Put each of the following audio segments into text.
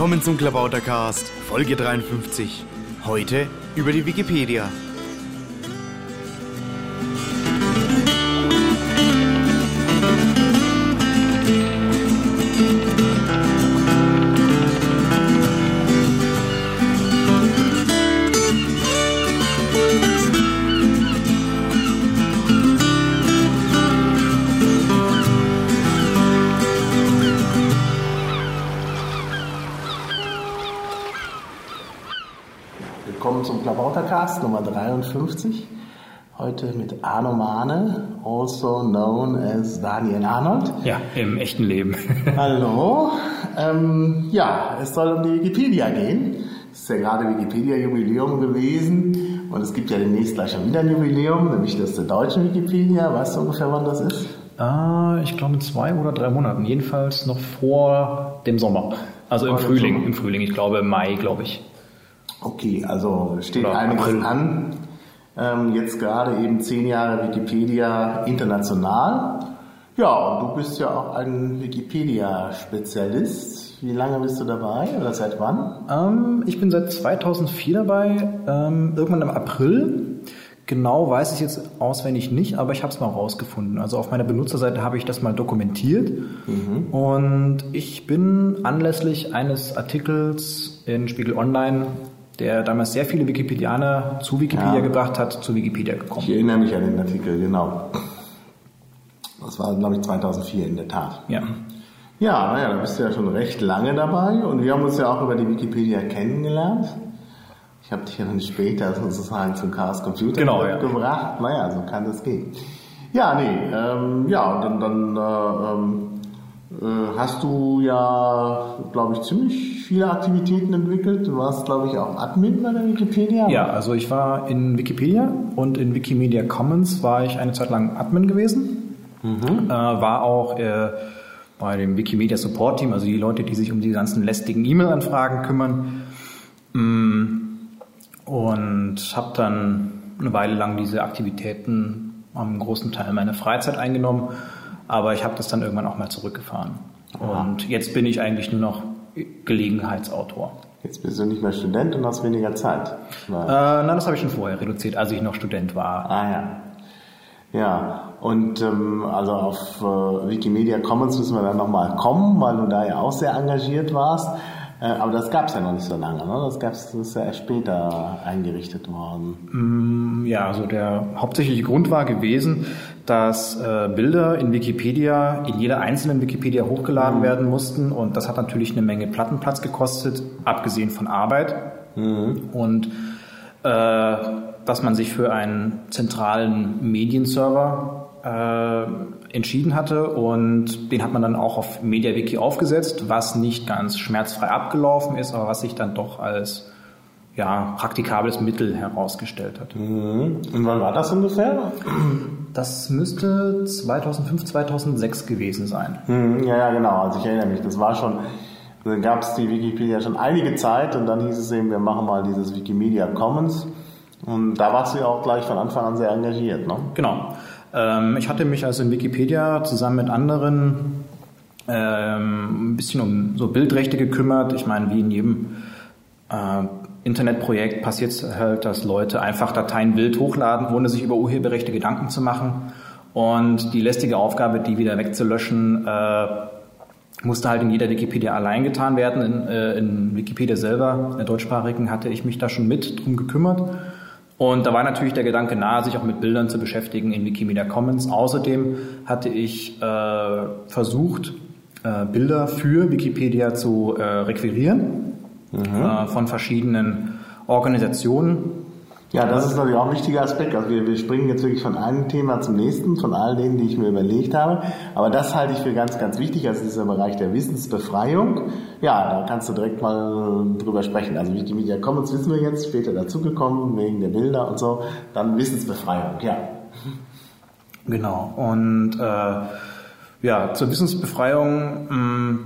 Willkommen zum Klabautercast, Folge 53. Heute über die Wikipedia. Nummer 53. Heute mit Arno Mahne, also known as Daniel Arnold. Ja, im echten Leben. Hallo. Ähm, ja, es soll um die Wikipedia gehen. Es ist ja gerade Wikipedia-Jubiläum gewesen und es gibt ja demnächst gleich schon wieder ein Jubiläum, nämlich das der deutschen Wikipedia. Weißt du ungefähr, wann das ist? Äh, ich glaube in zwei oder drei Monaten. Jedenfalls noch vor dem Sommer. Also im Frühling. Im Frühling, ich glaube Mai, glaube ich. Okay, also steht Oder einiges April. an. Ähm, jetzt gerade eben zehn Jahre Wikipedia international. Ja, und du bist ja auch ein Wikipedia-Spezialist. Wie lange bist du dabei oder seit wann? Ähm, ich bin seit 2004 dabei, ähm, irgendwann im April. Genau weiß ich jetzt auswendig nicht, aber ich habe es mal rausgefunden. Also auf meiner Benutzerseite habe ich das mal dokumentiert. Und ich bin anlässlich eines Artikels in Spiegel Online, der damals sehr viele Wikipedianer zu Wikipedia Ja. gebracht hat, zu Wikipedia gekommen. Ich erinnere mich an den Artikel, genau. Das war, glaube ich, 2004 in der Tat. Ja. Ja, naja, da bist du ja schon recht lange dabei und wir haben uns ja auch über die Wikipedia kennengelernt. Ich habe dich ja dann später sozusagen zum Chaos Computer Genau, ja. gebracht. Naja, so kann das gehen. Ja, nee, ähm, ja, und dann, dann äh, ähm, äh, hast du ja, glaube ich, ziemlich viele Aktivitäten entwickelt. Du warst, glaube ich, auch Admin bei der Wikipedia. Ja, also ich war in Wikipedia und in Wikimedia Commons war ich eine Zeit lang Admin gewesen. Äh, war auch äh, bei dem Wikimedia Support Team, also die Leute, die sich um die ganzen lästigen E-Mail-Anfragen kümmern. Mm, Und habe dann eine Weile lang diese Aktivitäten am großen Teil meiner Freizeit eingenommen. Aber ich habe das dann irgendwann auch mal zurückgefahren. Und jetzt bin ich eigentlich nur noch Gelegenheitsautor. Jetzt bist du nicht mehr Student und hast weniger Zeit. Äh, nein, das habe ich schon vorher reduziert, als ich noch Student war. Ah ja. Ja, und ähm, also auf äh, Wikimedia Commons müssen wir dann nochmal kommen, weil du da ja auch sehr engagiert warst. Äh, aber das gab es ja noch nicht so lange, ne? Das gab's, das ist ja erst später eingerichtet worden. Ja, also der hauptsächliche Grund war gewesen, dass äh, Bilder in Wikipedia, in jeder einzelnen Wikipedia hochgeladen werden mussten. Und das hat natürlich eine Menge Plattenplatz gekostet, abgesehen von Arbeit. Und äh, dass man sich für einen zentralen Medienserver äh, entschieden hatte. Und den hat man dann auch auf MediaWiki aufgesetzt, was nicht ganz schmerzfrei abgelaufen ist, aber was sich dann doch als ja, praktikables Mittel herausgestellt hat. Mhm. Und wann war das ungefähr? Das müsste 2005, 2006 gewesen sein. Mhm, ja, ja, genau. Also ich erinnere mich, das war schon, dann gab es die Wikipedia schon einige Zeit und dann hieß es eben, wir machen mal dieses Wikimedia Commons. Und da warst du ja auch gleich von Anfang an sehr engagiert, ne? Genau. Ähm, ich hatte mich also in Wikipedia zusammen mit anderen ähm, ein bisschen um so Bildrechte gekümmert. Ich meine, wie in jedem äh, Internetprojekt passiert es halt, dass Leute einfach Dateien wild hochladen, ohne sich über Urheberrechte Gedanken zu machen. Und die lästige Aufgabe, die wieder wegzulöschen, äh, musste halt in jeder Wikipedia allein getan werden. In, äh, in Wikipedia selber, in der deutschsprachigen, hatte ich mich da schon mit drum gekümmert. Und da war natürlich der Gedanke nahe, sich auch mit Bildern zu beschäftigen in Wikimedia Commons. Außerdem hatte ich äh, versucht, äh, Bilder für Wikipedia zu äh, requirieren äh, von verschiedenen Organisationen. Ja, das ist natürlich auch ein wichtiger Aspekt. Also wir, wir springen jetzt wirklich von einem Thema zum nächsten, von all denen, die ich mir überlegt habe. Aber das halte ich für ganz, ganz wichtig. Also dieser Bereich der Wissensbefreiung. Ja, da kannst du direkt mal drüber sprechen. Also Wikimedia Commons wissen wir jetzt, später dazugekommen, wegen der Bilder und so. Dann Wissensbefreiung, ja. Genau. Und äh, ja, zur Wissensbefreiung mh,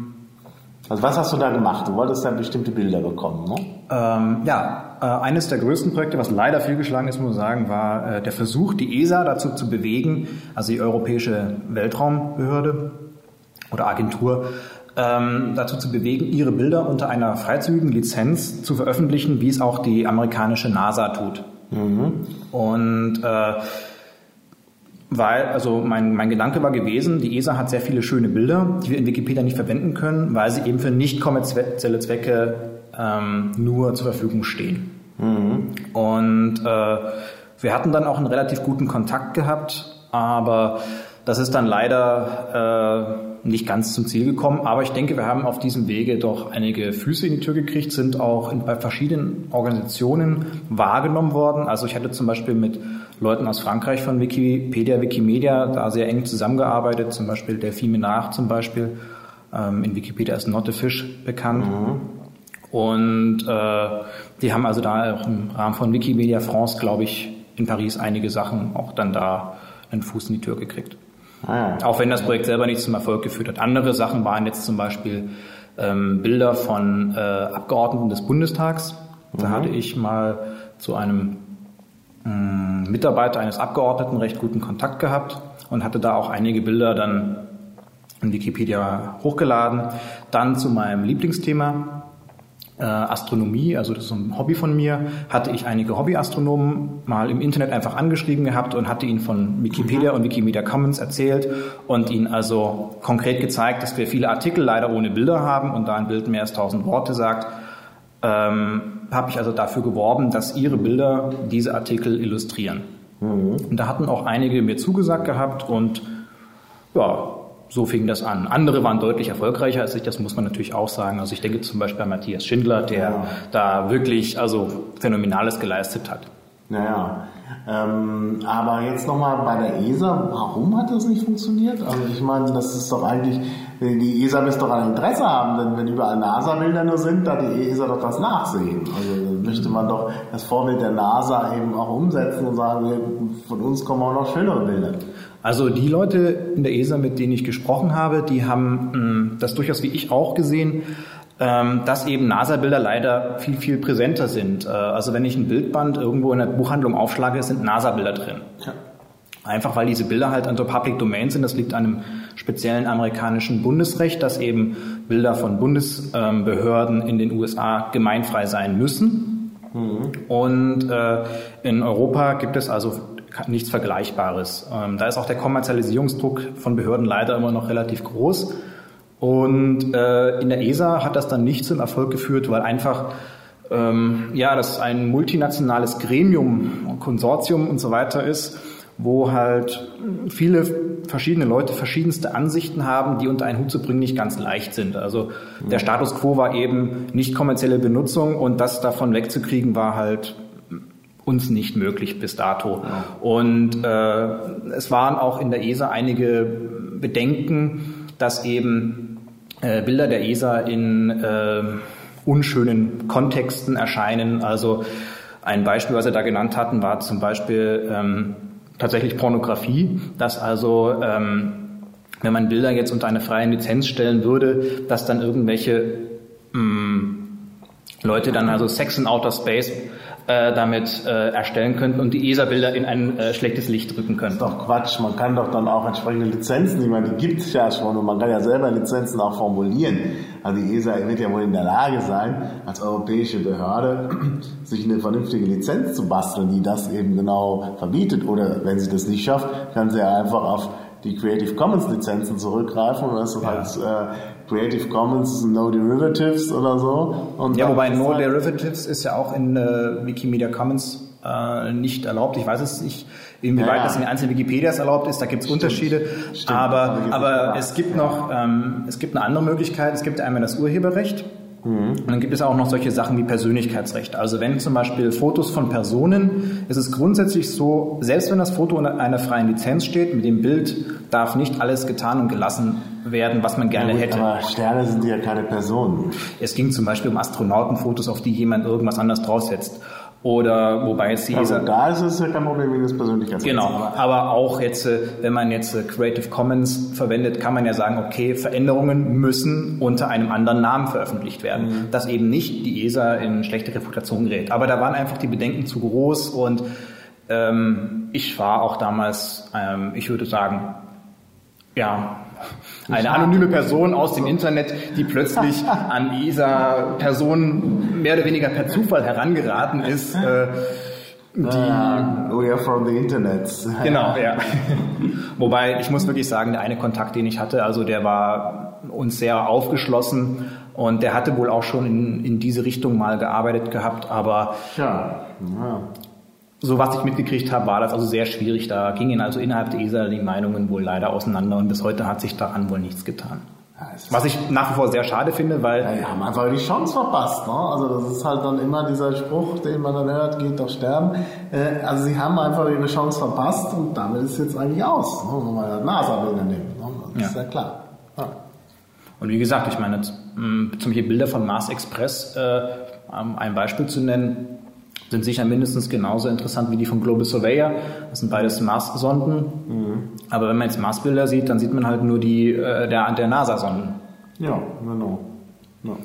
Also was hast du da gemacht? Du wolltest dann bestimmte Bilder bekommen, ne? Ähm, ja, äh, eines der größten Projekte, was leider fehlgeschlagen ist, muss man sagen, war äh, der Versuch, die ESA dazu zu bewegen, also die Europäische Weltraumbehörde oder Agentur, ähm, dazu zu bewegen, ihre Bilder unter einer freizügigen Lizenz zu veröffentlichen, wie es auch die amerikanische NASA tut. Mhm. Und äh, weil, also mein, mein Gedanke war gewesen, die ESA hat sehr viele schöne Bilder, die wir in Wikipedia nicht verwenden können, weil sie eben für nicht kommerzielle Zwecke ähm, nur zur Verfügung stehen. Mhm. Und äh, wir hatten dann auch einen relativ guten Kontakt gehabt, aber das ist dann leider äh, nicht ganz zum Ziel gekommen. Aber ich denke, wir haben auf diesem Wege doch einige Füße in die Tür gekriegt, sind auch in, bei verschiedenen Organisationen wahrgenommen worden. Also ich hatte zum Beispiel mit Leuten aus Frankreich von Wikipedia, Wikimedia da sehr eng zusammengearbeitet, zum Beispiel der Fimenach zum Beispiel. Ähm, in Wikipedia ist Not a Fish bekannt. Mhm. Und äh, die haben also da auch im Rahmen von Wikimedia France, glaube ich, in Paris einige Sachen auch dann da einen Fuß in die Tür gekriegt. Ah. Auch wenn das Projekt selber nicht zum Erfolg geführt hat. Andere Sachen waren jetzt zum Beispiel ähm, Bilder von äh, Abgeordneten des Bundestags. Da mhm. hatte ich mal zu einem Mitarbeiter eines Abgeordneten recht guten Kontakt gehabt und hatte da auch einige Bilder dann in Wikipedia hochgeladen. Dann zu meinem Lieblingsthema, äh, Astronomie, also das ist ein Hobby von mir, hatte ich einige Hobbyastronomen mal im Internet einfach angeschrieben gehabt und hatte ihnen von Wikipedia mhm. und Wikimedia Commons erzählt und ihnen also konkret gezeigt, dass wir viele Artikel leider ohne Bilder haben und da ein Bild mehr als 1000 Worte sagt. Ähm, habe ich also dafür geworben, dass ihre Bilder diese Artikel illustrieren. Mhm. Und da hatten auch einige mir zugesagt gehabt und ja, so fing das an. Andere waren deutlich erfolgreicher als ich, das muss man natürlich auch sagen. Also ich denke zum Beispiel an Matthias Schindler, der ja. da wirklich also Phänomenales geleistet hat. Naja, ähm, aber jetzt nochmal bei der ESA, warum hat das nicht funktioniert? Also ich meine, das ist doch eigentlich, die ESA müsste doch ein Interesse haben, denn wenn überall NASA-Bilder nur sind, da die ESA doch das nachsehen. Also möchte man doch das Vorbild der NASA eben auch umsetzen und sagen, von uns kommen auch noch schönere Bilder. Also die Leute in der ESA, mit denen ich gesprochen habe, die haben hm, das durchaus wie ich auch gesehen, ähm, dass eben NASA-Bilder leider viel, viel präsenter sind. Äh, also wenn ich ein Bildband irgendwo in der Buchhandlung aufschlage, sind NASA-Bilder drin. Ja. Einfach weil diese Bilder halt unter Public Domain sind. Das liegt an einem speziellen amerikanischen Bundesrecht, dass eben Bilder von Bundesbehörden in den USA gemeinfrei sein müssen. Mhm. Und äh, in Europa gibt es also nichts Vergleichbares. Ähm, da ist auch der Kommerzialisierungsdruck von Behörden leider immer noch relativ groß. Und äh, in der ESA hat das dann nicht zum Erfolg geführt, weil einfach ähm, ja, das ein multinationales Gremium, Konsortium und so weiter ist, wo halt viele verschiedene Leute verschiedenste Ansichten haben, die unter einen Hut zu bringen nicht ganz leicht sind. Also der Status quo war eben nicht kommerzielle Benutzung und das davon wegzukriegen war halt uns nicht möglich bis dato. Ja. Und äh, es waren auch in der ESA einige Bedenken, dass eben äh, Bilder der ESA in äh, unschönen Kontexten erscheinen. Also ein Beispiel, was Sie da genannt hatten, war zum Beispiel ähm, tatsächlich Pornografie, dass also ähm, wenn man Bilder jetzt unter eine freie Lizenz stellen würde, dass dann irgendwelche mh, mm, Leute dann also Sex in Outer Space äh, damit äh, erstellen könnten und die ESA-Bilder in ein äh, schlechtes Licht drücken könnten. Das ist doch Quatsch. Man kann doch dann auch entsprechende Lizenzen, ich meine, die gibt es ja schon und man kann ja selber Lizenzen auch formulieren. Also die ESA wird ja wohl in der Lage sein, als europäische Behörde sich eine vernünftige Lizenz zu basteln, die das eben genau verbietet. Oder wenn sie das nicht schafft, kann sie ja einfach auf die Creative Commons Lizenzen zurückgreifen und das ist ja. halt äh, Creative Commons No Derivatives oder so. Und ja, wobei No halt Derivatives ist ja auch in äh, Wikimedia Commons äh, nicht erlaubt. Ich weiß es nicht, inwieweit ja, das in den einzelnen Wikipedias erlaubt ist. Da gibt es Unterschiede. Stimmt. Aber, aber es gibt noch, ähm, es gibt eine andere Möglichkeit. Es gibt einmal das Urheberrecht. Mhm. Und dann gibt es auch noch solche Sachen wie Persönlichkeitsrecht. Also wenn zum Beispiel Fotos von Personen, ist es grundsätzlich so, selbst wenn das Foto unter einer freien Lizenz steht, mit dem Bild darf nicht alles getan und gelassen werden, was man gerne ja, hätte. Aber Sterne sind ja keine Personen. Es ging zum Beispiel um Astronautenfotos, auf die jemand irgendwas anderes draufsetzt. Oder wobei jetzt die also da ist es ja kein Problem wie das Persönlichkeitsrecht. Genau, aber auch jetzt, äh, wenn man jetzt äh, Creative Commons verwendet, kann man ja sagen, okay, Veränderungen müssen unter einem anderen Namen veröffentlicht werden, mhm. dass eben nicht die ESA in schlechte Reputation gerät. Aber da waren einfach die Bedenken zu groß und ähm, ich war auch damals, ähm, ich würde sagen, ja, eine anonyme Person aus dem Internet, die plötzlich an dieser Person mehr oder weniger per Zufall herangeraten ist. Äh, die uh, we are from the Internet. Genau, ja. Wobei ich muss wirklich sagen, der eine Kontakt, den ich hatte, also der war uns sehr aufgeschlossen und der hatte wohl auch schon in, in diese Richtung mal gearbeitet gehabt, aber ja. ja. So was ich mitgekriegt habe, war das also sehr schwierig. Da gingen also innerhalb der ESA die Meinungen wohl leider auseinander und bis heute hat sich daran wohl nichts getan. Was ich nach wie vor sehr schade finde, weil. Ja, die haben einfach die Chance verpasst. Ne? Also das ist halt dann immer dieser Spruch, den man dann hört, geht doch sterben. Äh, also sie haben einfach ihre Chance verpasst und damit ist jetzt eigentlich aus, ne? wenn man das NASA-Bilder nimmt. Ne? Das ja. ist ja klar. Ja. Und wie gesagt, ich meine, zum Beispiel Bilder von Mars Express, äh, um ein Beispiel zu nennen, sind sicher mindestens genauso interessant wie die von Global Surveyor. Das sind beides Mars-Sonden. Mhm. Aber wenn man jetzt Mars-Bilder sieht, dann sieht man halt nur die äh, der, der NASA-Sonden. Ja, genau. Ja.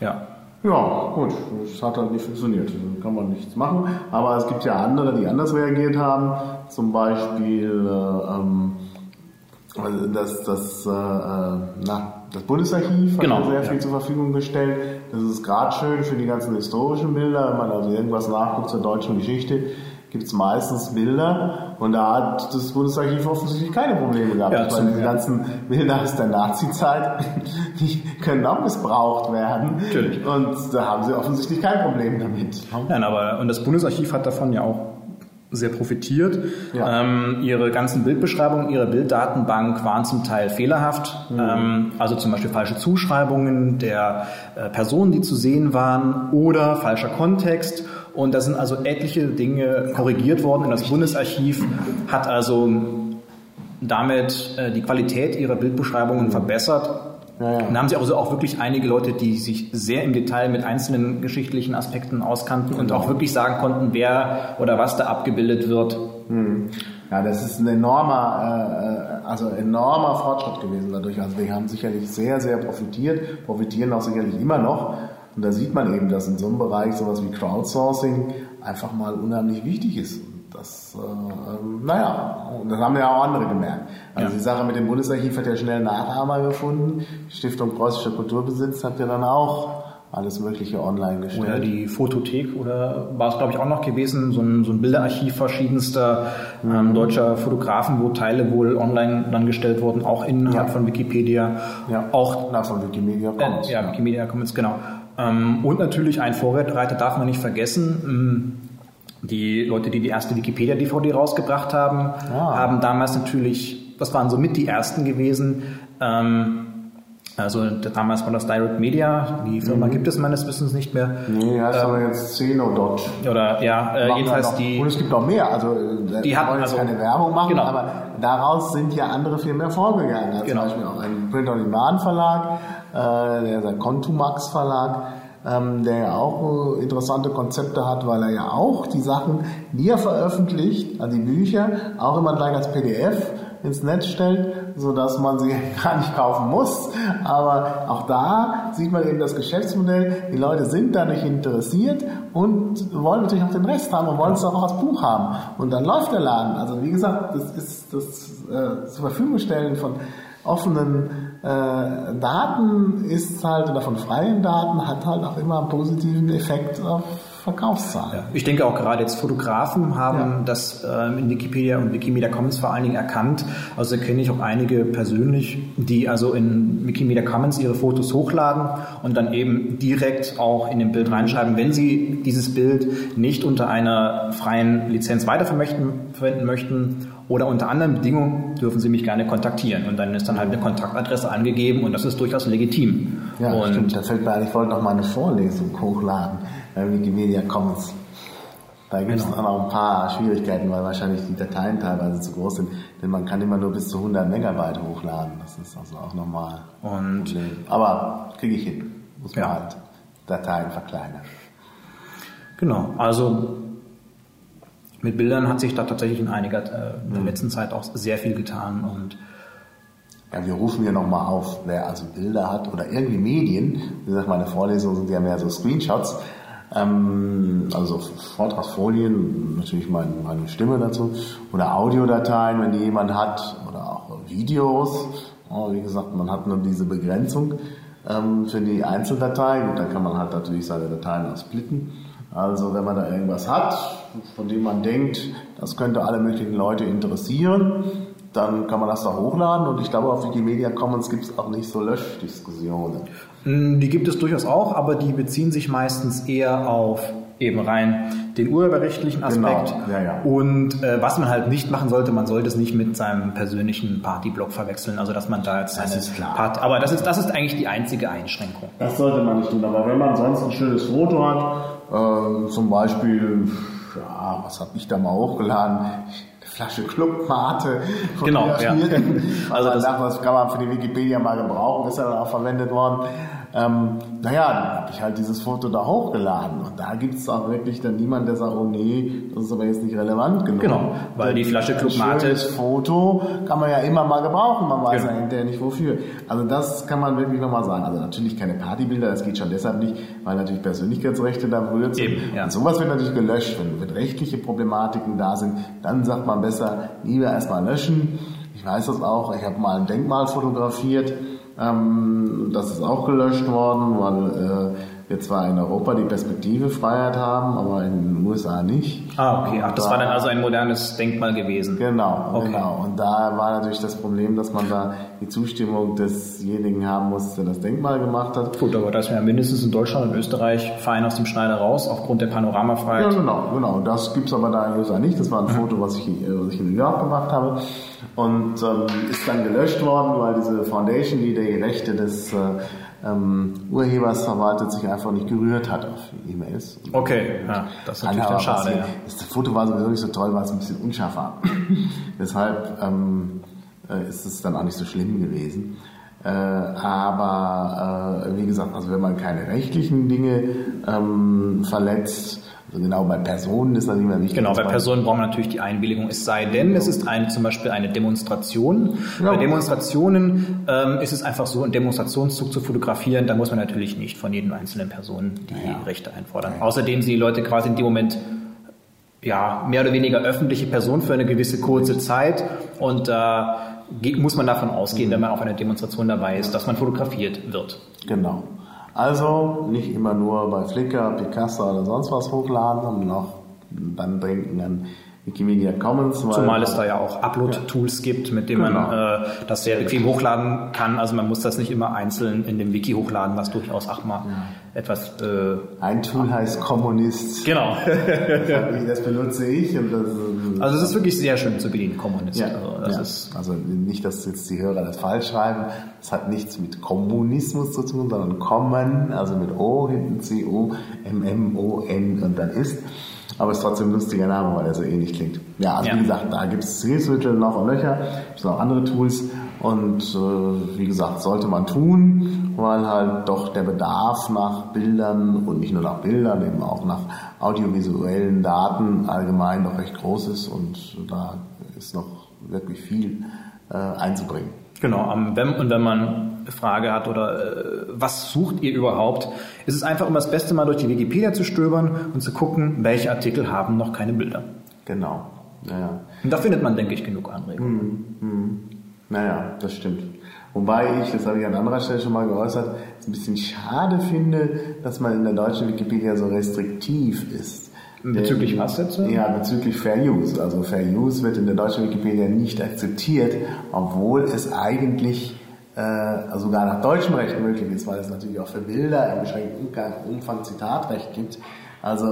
ja. Ja, gut, das hat halt nicht funktioniert. Da kann man nichts machen. Aber es gibt ja andere, die anders reagiert haben. Zum Beispiel äh, ähm, das, das, äh, äh na, das Bundesarchiv hat genau, sehr viel ja. zur Verfügung gestellt. Das ist gerade schön für die ganzen historischen Bilder. Wenn man also irgendwas nachguckt zur deutschen Geschichte, gibt es meistens Bilder und da hat das Bundesarchiv offensichtlich keine Probleme gehabt. Ja, weil diese ganzen Bilder aus der Nazi-Zeit, die können auch missbraucht werden. Natürlich. Und da haben sie offensichtlich kein Problem damit. Nein, aber und das Bundesarchiv hat davon ja auch sehr profitiert. Ja. Ähm, ihre ganzen Bildbeschreibungen, ihre Bilddatenbank waren zum Teil fehlerhaft. Mhm. Ähm, also zum Beispiel falsche Zuschreibungen der äh, Personen, die zu sehen waren oder falscher Kontext. Und da sind also etliche Dinge korrigiert worden. Und das Bundesarchiv hat also damit äh, die Qualität ihrer Bildbeschreibungen mhm. verbessert ja, ja. Dann haben sie also auch wirklich einige Leute, die sich sehr im Detail mit einzelnen geschichtlichen Aspekten auskannten und auch wirklich sagen konnten, wer oder was da abgebildet wird. Hm. Ja, das ist ein enormer, äh, also enormer Fortschritt gewesen dadurch. Also wir haben sicherlich sehr, sehr profitiert, profitieren auch sicherlich immer noch. Und da sieht man eben, dass in so einem Bereich sowas wie Crowdsourcing einfach mal unheimlich wichtig ist. Das, äh, naja, das haben ja auch andere gemerkt. Also ja. die Sache mit dem Bundesarchiv hat ja schnell Nachahmer gefunden. Die Stiftung Preußischer Kulturbesitz hat ja dann auch alles Mögliche online gestellt. Oder die Fotothek oder war es glaube ich auch noch gewesen, so ein, so ein Bilderarchiv verschiedenster ähm, mhm. ähm, deutscher Fotografen, wo Teile wohl online dann gestellt wurden, auch innerhalb ja. von Wikipedia. Ja, auch Na, von Wikimedia Commons. Äh, ja, Wikimedia Commons, genau. Ähm, und natürlich ein Vorreiter darf man nicht vergessen. Die Leute, die die erste Wikipedia-DVD rausgebracht haben, ah. haben damals natürlich, das waren so mit die ersten gewesen, ähm, also damals war das Direct Media, die Firma mhm. gibt es meines Wissens nicht mehr. Nee, heißt ähm, aber jetzt Cenodot. Oder ja, äh, jedenfalls die. Und es gibt noch mehr, also äh, die hatten also keine Werbung machen, genau. aber daraus sind ja andere Firmen hervorgegangen. Also genau. Zum Beispiel auch ein Print-on-Demand-Verlag, äh, der, der Contumax Verlag ähm, der ja auch äh, interessante Konzepte hat, weil er ja auch die Sachen, die er veröffentlicht, also die Bücher, auch immer gleich als PDF ins Netz stellt, so dass man sie gar nicht kaufen muss. Aber auch da sieht man eben das Geschäftsmodell. Die Leute sind dadurch interessiert und wollen natürlich auch den Rest haben und wollen es auch als Buch haben. Und dann läuft der Laden. Also wie gesagt, das ist das äh, zur Verfügung stellen von offenen äh, Daten ist halt, oder von freien Daten, hat halt auch immer einen positiven Effekt auf Verkaufszahlen. Ja. Ich denke auch gerade jetzt Fotografen haben ja. das ähm, in Wikipedia und Wikimedia Commons vor allen Dingen erkannt. Also kenne ich auch einige persönlich, die also in Wikimedia Commons ihre Fotos hochladen und dann eben direkt auch in dem Bild reinschreiben, wenn sie dieses Bild nicht unter einer freien Lizenz weiterverwenden möchten oder unter anderen Bedingungen dürfen Sie mich gerne kontaktieren. Und dann ist dann halt eine Kontaktadresse angegeben und das ist durchaus legitim. Ja, und stimmt. Da fällt mir ein, ich wollte noch mal eine Vorlesung hochladen bei Wikimedia Commons. Da gibt es genau. auch noch ein paar Schwierigkeiten, weil wahrscheinlich die Dateien teilweise zu groß sind. Denn man kann immer nur bis zu 100 Megabyte hochladen. Das ist also auch ein Problem. Aber kriege ich hin. Muss man ja. halt Dateien verkleinern. Genau. Also mit Bildern hat sich da tatsächlich in einiger äh, in der mhm. letzten Zeit auch sehr viel getan und ja, wir rufen hier nochmal auf, wer also Bilder hat oder irgendwie Medien, wie gesagt, meine Vorlesungen sind ja mehr so Screenshots, ähm, also Vortragsfolien, natürlich meine, meine Stimme dazu, oder Audiodateien, wenn die jemand hat, oder auch Videos. Oh, wie gesagt, man hat nur diese Begrenzung ähm, für die Einzeldatei. Gut, dann kann man halt natürlich seine Dateien auch splitten. Also wenn man da irgendwas hat, von dem man denkt, das könnte alle möglichen Leute interessieren, dann kann man das da hochladen und ich glaube auf Wikimedia Commons gibt es auch nicht so Löschdiskussionen. Mm, die gibt es durchaus auch, aber die beziehen sich meistens eher auf eben rein den urheberrechtlichen Aspekt. Genau, ja, ja. Und äh, was man halt nicht machen sollte, man sollte es nicht mit seinem persönlichen Partyblock verwechseln. Also dass man da jetzt Das ist klar. Part aber das ist das ist eigentlich die einzige Einschränkung. Das sollte man nicht tun, aber wenn man sonst ein schönes Foto hat, äh, zum Beispiel, ja, was habe ich da mal hochgeladen? Eine Flasche Clubmate. Genau, ja. Also das- das, das kann man für die Wikipedia mal gebrauchen, ist ja dann auch verwendet worden. Ähm, naja, dann habe ich halt dieses Foto da hochgeladen und da gibt es auch wirklich dann niemand, der sagt, oh nee, das ist aber jetzt nicht relevant genug. Genau, weil die Flasche Club Mate- schönes Foto kann man ja immer mal gebrauchen, man weiß Genau. ja hinterher nicht wofür. Also das kann man wirklich nochmal sagen. Also natürlich keine Partybilder, das geht schon deshalb nicht, weil natürlich Persönlichkeitsrechte da berührt sind. Eben, ja. Und sowas wird natürlich gelöscht. Wenn, wenn rechtliche Problematiken da sind, dann sagt man besser, lieber erstmal löschen. Ich weiß das auch, ich habe mal ein Denkmal fotografiert, ähm, das ist auch gelöscht worden, weil äh, wir zwar in Europa die Perspektive Freiheit haben, aber in den USA nicht. Ah, okay. Ach, das Da- war dann also ein modernes Denkmal gewesen. Genau, Okay. genau. Und da war natürlich das Problem, dass man da die Zustimmung desjenigen haben muss, der das Denkmal gemacht hat. Gut, aber da ist ja mindestens in Deutschland und Österreich fein aus dem Schneider raus, aufgrund der Ja, Panoramafreiheit. genau, genau. Das gibt's aber da in den USA nicht. Das war ein Foto, was ich, was ich in New York gemacht habe. Und ähm, ist dann gelöscht worden, weil diese Foundation, die die Rechte des äh, ähm, Urhebers verwaltet, sich einfach nicht gerührt hat auf E-Mails. Okay, ja, das ist natürlich dann schade. Ja. Das Foto war sowieso nicht so toll, weil es ein bisschen unscharf war. Deshalb ähm, äh, ist es dann auch nicht so schlimm gewesen. Äh, aber äh, wie gesagt, also wenn man keine rechtlichen Dinge ähm, verletzt, also genau bei Personen ist das nicht mehr wichtig. Genau, bei Personen braucht man natürlich die Einwilligung, es sei denn, es ist eine, zum Beispiel eine Demonstration. Ja. Bei Demonstrationen ähm, ist es einfach so, einen Demonstrationszug zu fotografieren, da muss man natürlich nicht von jedem einzelnen Person die Ja. Rechte einfordern. Außerdem sind die Leute quasi in dem Moment ja, mehr oder weniger öffentliche Person für eine gewisse kurze Zeit und da ge- muss man davon ausgehen, wenn man auf einer Demonstration dabei ist, dass man fotografiert wird. Genau. Also nicht immer nur bei Flickr, Picasa oder sonst was hochladen, sondern auch dann denken an Wikimedia Commons. weil- Zumal es da ja auch Upload-Tools gibt, mit denen Genau. man äh, das sehr bequem hochladen kann. Also man muss das nicht immer einzeln in dem Wiki hochladen, was durchaus auch mal etwas... Äh, Ein Tool heißt Kommunist. genau. Das benutze ich das Also es ist wirklich sehr schön zu bedienen, Kommunist. Ja, Also das ja. ist also nicht, dass jetzt die Hörer das falsch schreiben. Es hat nichts mit Kommunismus zu tun, sondern Common, also mit O hinten C-O-M-M-O-N und dann ist. Aber es ist trotzdem ein lustiger Name, weil er so ähnlich klingt. Ja, also Ja. wie gesagt, da gibt es Hilfsmittel noch und Löcher, es noch andere Tools und äh, wie gesagt, sollte man tun, weil halt doch der Bedarf nach Bildern und nicht nur nach Bildern, eben auch nach audiovisuellen Daten allgemein doch recht groß ist und da ist noch wirklich viel äh, einzubringen. Genau, und wenn man Frage hat oder äh, was sucht ihr überhaupt, ist es einfach immer das Beste, mal durch die Wikipedia zu stöbern und zu gucken, welche Artikel haben noch keine Bilder. Genau. Naja. Und da findet man, denke ich, genug Anregungen. Naja, das stimmt. Wobei ich, das habe ich an anderer Stelle schon mal geäußert, es ein bisschen schade finde, dass man in der deutschen Wikipedia so restriktiv ist. Bezüglich was jetzt? Ja, bezüglich Fair Use. Also Fair Use wird in der deutschen Wikipedia nicht akzeptiert, obwohl es eigentlich äh, sogar nach deutschem Recht möglich ist, weil es natürlich auch für Bilder im beschränkten Umfang Zitatrecht gibt. Also,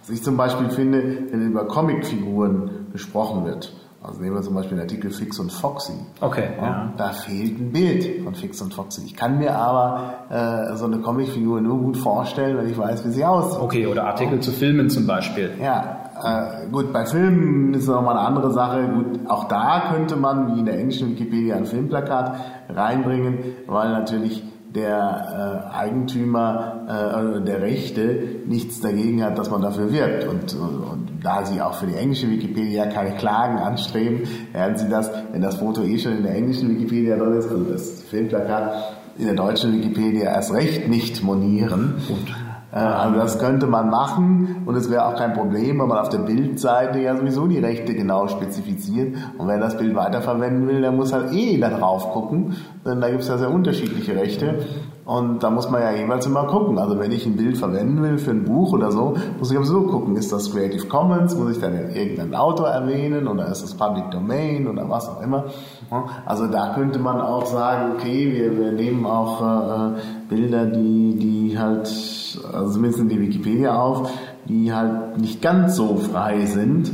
was ich zum Beispiel finde, wenn über Comicfiguren gesprochen wird, also nehmen wir zum Beispiel den Artikel Fix und Foxy. Okay, ja. Da fehlt ein Bild von Fix und Foxy. Ich kann mir aber äh, so eine Comicfigur nur gut vorstellen, wenn ich weiß, wie sie aussieht. Okay, oder Artikel zu Filmen zum Beispiel. Ja, äh, gut, bei Filmen ist es nochmal eine andere Sache. Gut, auch da könnte man, wie in der englischen Wikipedia, ein Filmplakat reinbringen, weil natürlich der äh, Eigentümer äh, oder der Rechte nichts dagegen hat, dass man dafür wirbt. Und, und, und da sie auch für die englische Wikipedia keine Klagen anstreben, werden sie das, wenn das Foto eh schon in der englischen Wikipedia drin ist, also das Filmplakat in der deutschen Wikipedia erst recht nicht monieren. Äh, also das könnte man machen und es wäre auch kein Problem, weil man auf der Bildseite ja sowieso die Rechte genau spezifiziert. Und wer das Bild weiterverwenden will, der muss halt eh da drauf gucken, denn da gibt es ja sehr unterschiedliche Rechte. Und da muss man ja jeweils immer gucken. Also wenn ich ein Bild verwenden will für ein Buch oder so, muss ich so gucken, ist das Creative Commons, muss ich dann irgendeinen Autor erwähnen oder ist das Public Domain oder was auch immer. Also da könnte man auch sagen, okay, wir, wir nehmen auch äh, äh Bilder, die, die halt, also zumindest in die Wikipedia auf, die halt nicht ganz so frei sind.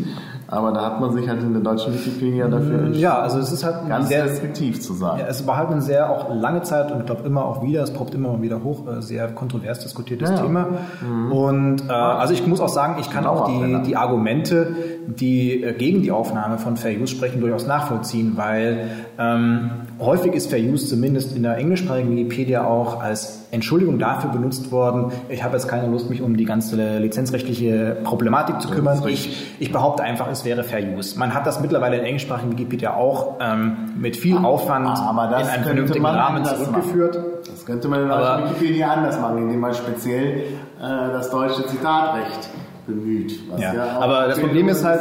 Aber da hat man sich halt in der deutschen Wikipedia dafür entschieden, ja, also es ist halt ganz sehr restriktiv zu sein. Ja, es war halt ein sehr auch lange Zeit und ich glaube immer auch wieder, es poppt immer mal wieder hoch, äh, sehr kontrovers diskutiertes ja, Thema. Mhm. Und äh, also ich muss auch sagen, ich kann auch die, die Argumente, die äh, gegen die Aufnahme von Fair Use sprechen, durchaus nachvollziehen, weil ähm, häufig ist Fair Use zumindest in der englischsprachigen Wikipedia auch als Entschuldigung dafür benutzt worden, ich habe jetzt keine Lust, mich um die ganze lizenzrechtliche Problematik zu kümmern. Ich, ich behaupte einfach, es wäre Fair Use. Man hat das mittlerweile in englischsprachigen Wikipedia auch ähm, mit viel Aufwand in einen vernünftigen Rahmen zurückgeführt. Machen. Das könnte man in der Wikipedia anders machen, indem man speziell äh, das deutsche Zitatrecht bemüht. Ja. ja aber das Problem ist halt,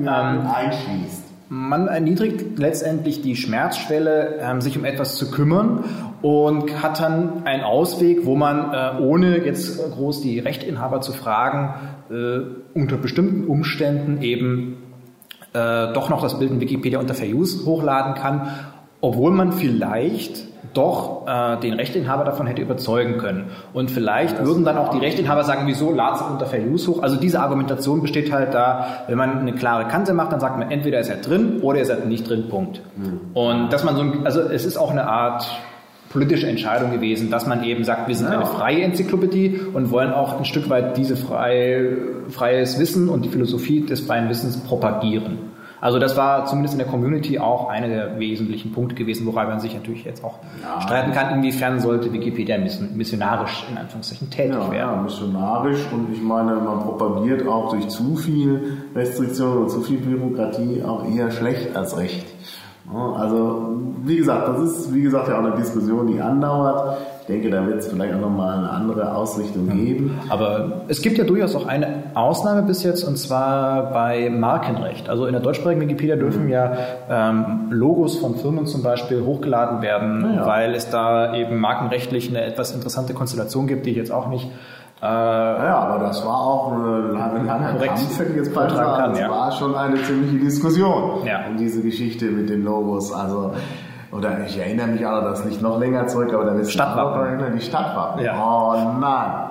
ähm, einschließt. Man erniedrigt letztendlich die Schmerzschwelle, ähm, sich um etwas zu kümmern und hat dann einen Ausweg, wo man, äh, ohne jetzt groß die Rechteinhaber zu fragen, äh, unter bestimmten Umständen eben äh, doch noch das Bild in Wikipedia unter Fair Use hochladen kann, obwohl man vielleicht doch äh, den Rechteinhaber davon hätte überzeugen können. Und vielleicht ja, würden dann auch die Rechteinhaber sagen, wieso lad es unter Fair Use hoch? Also diese Argumentation besteht halt da, wenn man eine klare Kante macht, dann sagt man, entweder ist er drin oder ist er nicht drin, Punkt. Mhm. Und dass man so, ein, also es ist auch eine Art politische Entscheidung gewesen, dass man eben sagt, wir sind ja. eine freie Enzyklopädie und wollen auch ein Stück weit diese freie, freies Wissen und die Philosophie des freien Wissens propagieren. Also das war zumindest in der Community auch einer der wesentlichen Punkte gewesen, woran man sich natürlich jetzt auch ja. streiten kann, inwiefern sollte Wikipedia missionarisch in Anführungszeichen tätig ja, werden. Ja, missionarisch und ich meine, man propagiert auch durch zu viel Restriktion und zu viel Bürokratie auch eher schlecht als recht. Also, wie gesagt, das ist, wie gesagt, ja auch eine Diskussion, die andauert. Ich denke, da wird es vielleicht auch nochmal eine andere Ausrichtung geben. Aber es gibt ja durchaus auch eine Ausnahme bis jetzt, und zwar bei Markenrecht. Also in der deutschsprachigen Wikipedia dürfen ja ähm, Logos von Firmen zum Beispiel hochgeladen werden, ja. weil es da eben markenrechtlich eine etwas interessante Konstellation gibt, die ich jetzt auch nicht äh, ja, aber das war auch eine lange, lange Kampf, hätte ich jetzt bald sagen. Das ja. war schon eine ziemliche Diskussion ja. um diese Geschichte mit den Logos. Also oder ich erinnere mich auch, das nicht noch länger zurück, aber da wird Stadtwappen. Die Stadtwappen. Ja. Oh nein.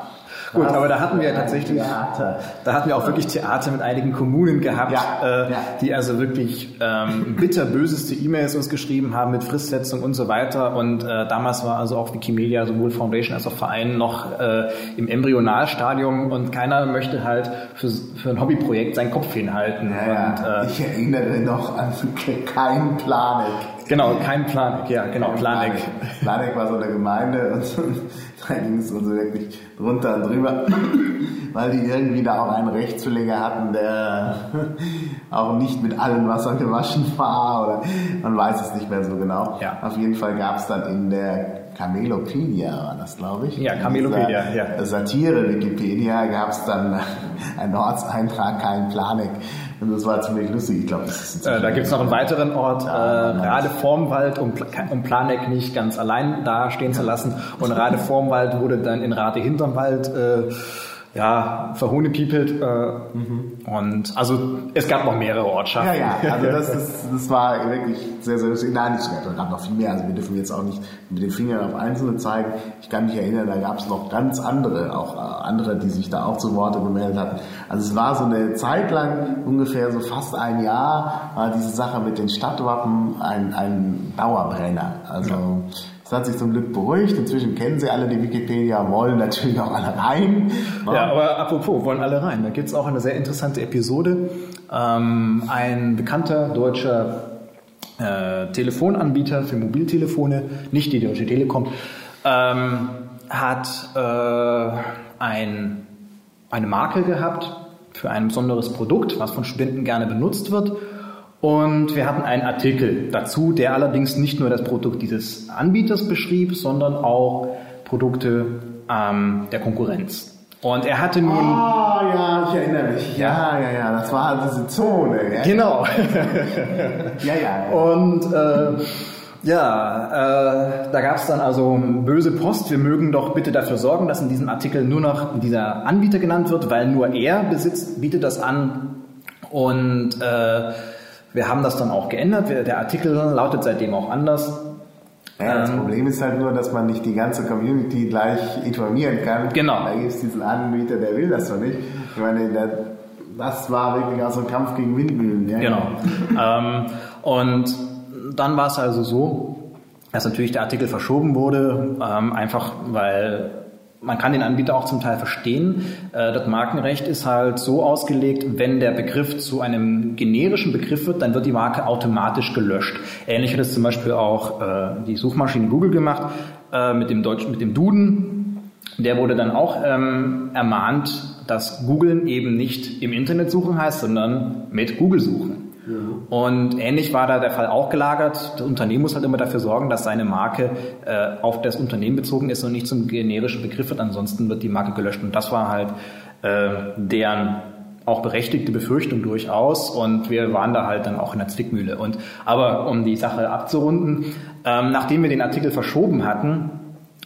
Gut, aber da hatten wir tatsächlich, Theater. da hatten wir auch wirklich Theater mit einigen Kommunen gehabt, ja, äh, ja. die also wirklich ähm, bitterböseste E-Mails uns geschrieben haben mit Fristsetzung und so weiter. Und äh, damals war also auch Wikimedia, sowohl Foundation als auch Verein, noch äh, im Embryonalstadium und keiner möchte halt für, für ein Hobbyprojekt seinen Kopf hinhalten. Ja, und, äh, ich erinnere noch an keinen Planek. Genau, kein Planek, ja, genau, Planek. Planek war so eine Gemeinde und da ging es uns wirklich drunter und drüber, weil die irgendwie da auch einen Rechtspfleger hatten, der auch nicht mit allen Wassern gewaschen war oder man weiß es nicht mehr so genau. Ja. Auf jeden Fall gab es dann in der Camelopedia war das, glaube ich. Ja, Camelopedia, ja. Satire-Wikipedia gab es dann einen Ortseintrag, kein Planek. Und das war ziemlich lustig. Ich glaube, äh, Da gibt es noch einen weiteren Ort, ja, äh, Rade vorm Wald, um, um Planek nicht ganz allein dastehen zu lassen. Und Rade vorm Wald wurde dann in Rade hinterm Wald äh, ja, verhohnepiepelt. Äh, mhm. Und also es gab noch mehrere Ortschaften. Ja, ja, also das, ist, das war wirklich sehr, sehr lustig. Nein, es gab noch viel mehr. Also wir dürfen jetzt auch nicht mit den Fingern auf Einzelne zeigen. Ich kann mich erinnern, da gab es noch ganz andere, auch äh, andere, die sich da auch zu Worte gemeldet hatten. Also es war so eine Zeit lang, ungefähr so fast ein Jahr, war diese Sache mit den Stadtwappen ein, ein Dauerbrenner. Also ja. Hat sich zum Glück beruhigt. Inzwischen kennen sie alle die Wikipedia, wollen natürlich auch alle rein. Ja, aber apropos, wollen alle rein. Da gibt es auch eine sehr interessante Episode. Ähm, ein bekannter deutscher äh, Telefonanbieter für Mobiltelefone, nicht die Deutsche Telekom, ähm, hat äh, ein, eine Marke gehabt für ein besonderes Produkt, was von Studenten gerne benutzt wird und wir hatten einen Artikel dazu, der allerdings nicht nur das Produkt dieses Anbieters beschrieb, sondern auch Produkte ähm, der Konkurrenz. Und er hatte nun. Ah, ja, ich erinnere mich. Ja, ja, ja, das war diese Zone. Ja. Genau. ja, ja. ja. Und äh, ja, äh, da gab es dann also böse Post. Wir mögen doch bitte dafür sorgen, dass in diesem Artikel nur noch dieser Anbieter genannt wird, weil nur er besitzt, bietet das an. Und äh, wir haben das dann auch geändert. Der Artikel lautet seitdem auch anders. Ja, das ähm, Problem ist halt nur, dass man nicht die ganze Community gleich informieren kann. Genau. Da gibt es diesen Anbieter, der will das doch nicht. Ich meine, das war wirklich auch so ein Kampf gegen Windmühlen. Ja. Genau. ähm, und dann war es also so, dass natürlich der Artikel verschoben wurde, ähm, einfach weil man kann den Anbieter auch zum Teil verstehen. Äh, das Markenrecht ist halt so ausgelegt, wenn der Begriff zu einem generischen Begriff wird, dann wird die Marke automatisch gelöscht. Ähnlich hat es zum Beispiel auch äh, die Suchmaschine Google gemacht äh, mit dem Deutschen, mit dem Duden. Der wurde dann auch ähm, ermahnt, dass Googlen eben nicht im Internet suchen heißt, sondern mit Google suchen. Und ähnlich war da der Fall auch gelagert. Das Unternehmen muss halt immer dafür sorgen, dass seine Marke äh, auf das Unternehmen bezogen ist und nicht zum generischen Begriff wird. Ansonsten wird die Marke gelöscht. Und das war halt äh, deren auch berechtigte Befürchtung durchaus und wir waren da halt dann auch in der Zwickmühle. Und aber um die Sache abzurunden, ähm, nachdem wir den Artikel verschoben hatten,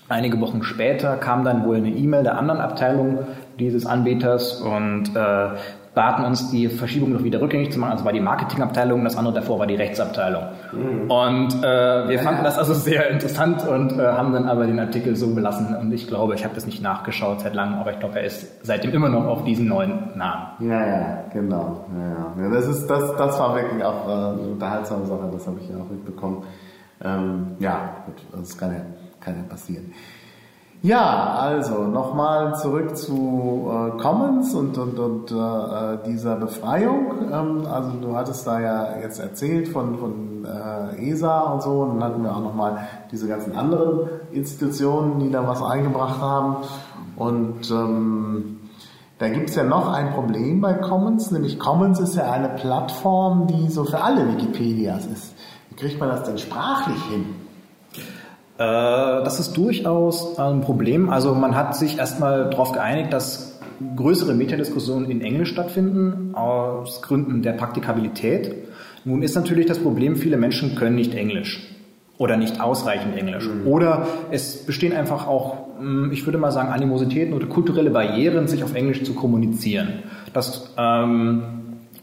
einige Wochen später kam dann wohl eine E-Mail der anderen Abteilung dieses Anbieters und äh, baten uns, die Verschiebung noch wieder rückgängig zu machen. Also war die Marketingabteilung, das andere davor war die Rechtsabteilung. Mhm. Und äh, wir fanden das also sehr interessant und äh, haben dann aber den Artikel so belassen. Und ich glaube, ich habe das nicht nachgeschaut seit langem, aber ich glaube, er ist seitdem immer noch auf diesen neuen Namen. Ja, ja, genau. Ja, ja. das, ist, das, das war wirklich auch äh, eine unterhaltsame Sache, das habe ich ja auch mitbekommen. Ähm, ja, gut, das kann ja, kann ja passieren. Ja, also nochmal zurück zu äh, Commons und, und, und äh, dieser Befreiung. Ähm, also du hattest da ja jetzt erzählt von, von äh, ESA und so und dann hatten wir auch nochmal diese ganzen anderen Institutionen, die da was eingebracht haben. Und ähm, da gibt's ja noch ein Problem bei Commons, nämlich Commons ist ja eine Plattform, die so für alle Wikipedias ist. Wie kriegt man das denn sprachlich hin? Äh, das ist durchaus ein Problem. Also man hat sich erstmal darauf geeinigt, dass größere Metadiskussionen in Englisch stattfinden, aus Gründen der Praktikabilität. Nun ist natürlich das Problem, viele Menschen können nicht Englisch oder nicht ausreichend Englisch. Mhm. Oder es bestehen einfach auch, hm, ich würde mal sagen, Animositäten oder kulturelle Barrieren, sich auf Englisch zu kommunizieren. Das ähm,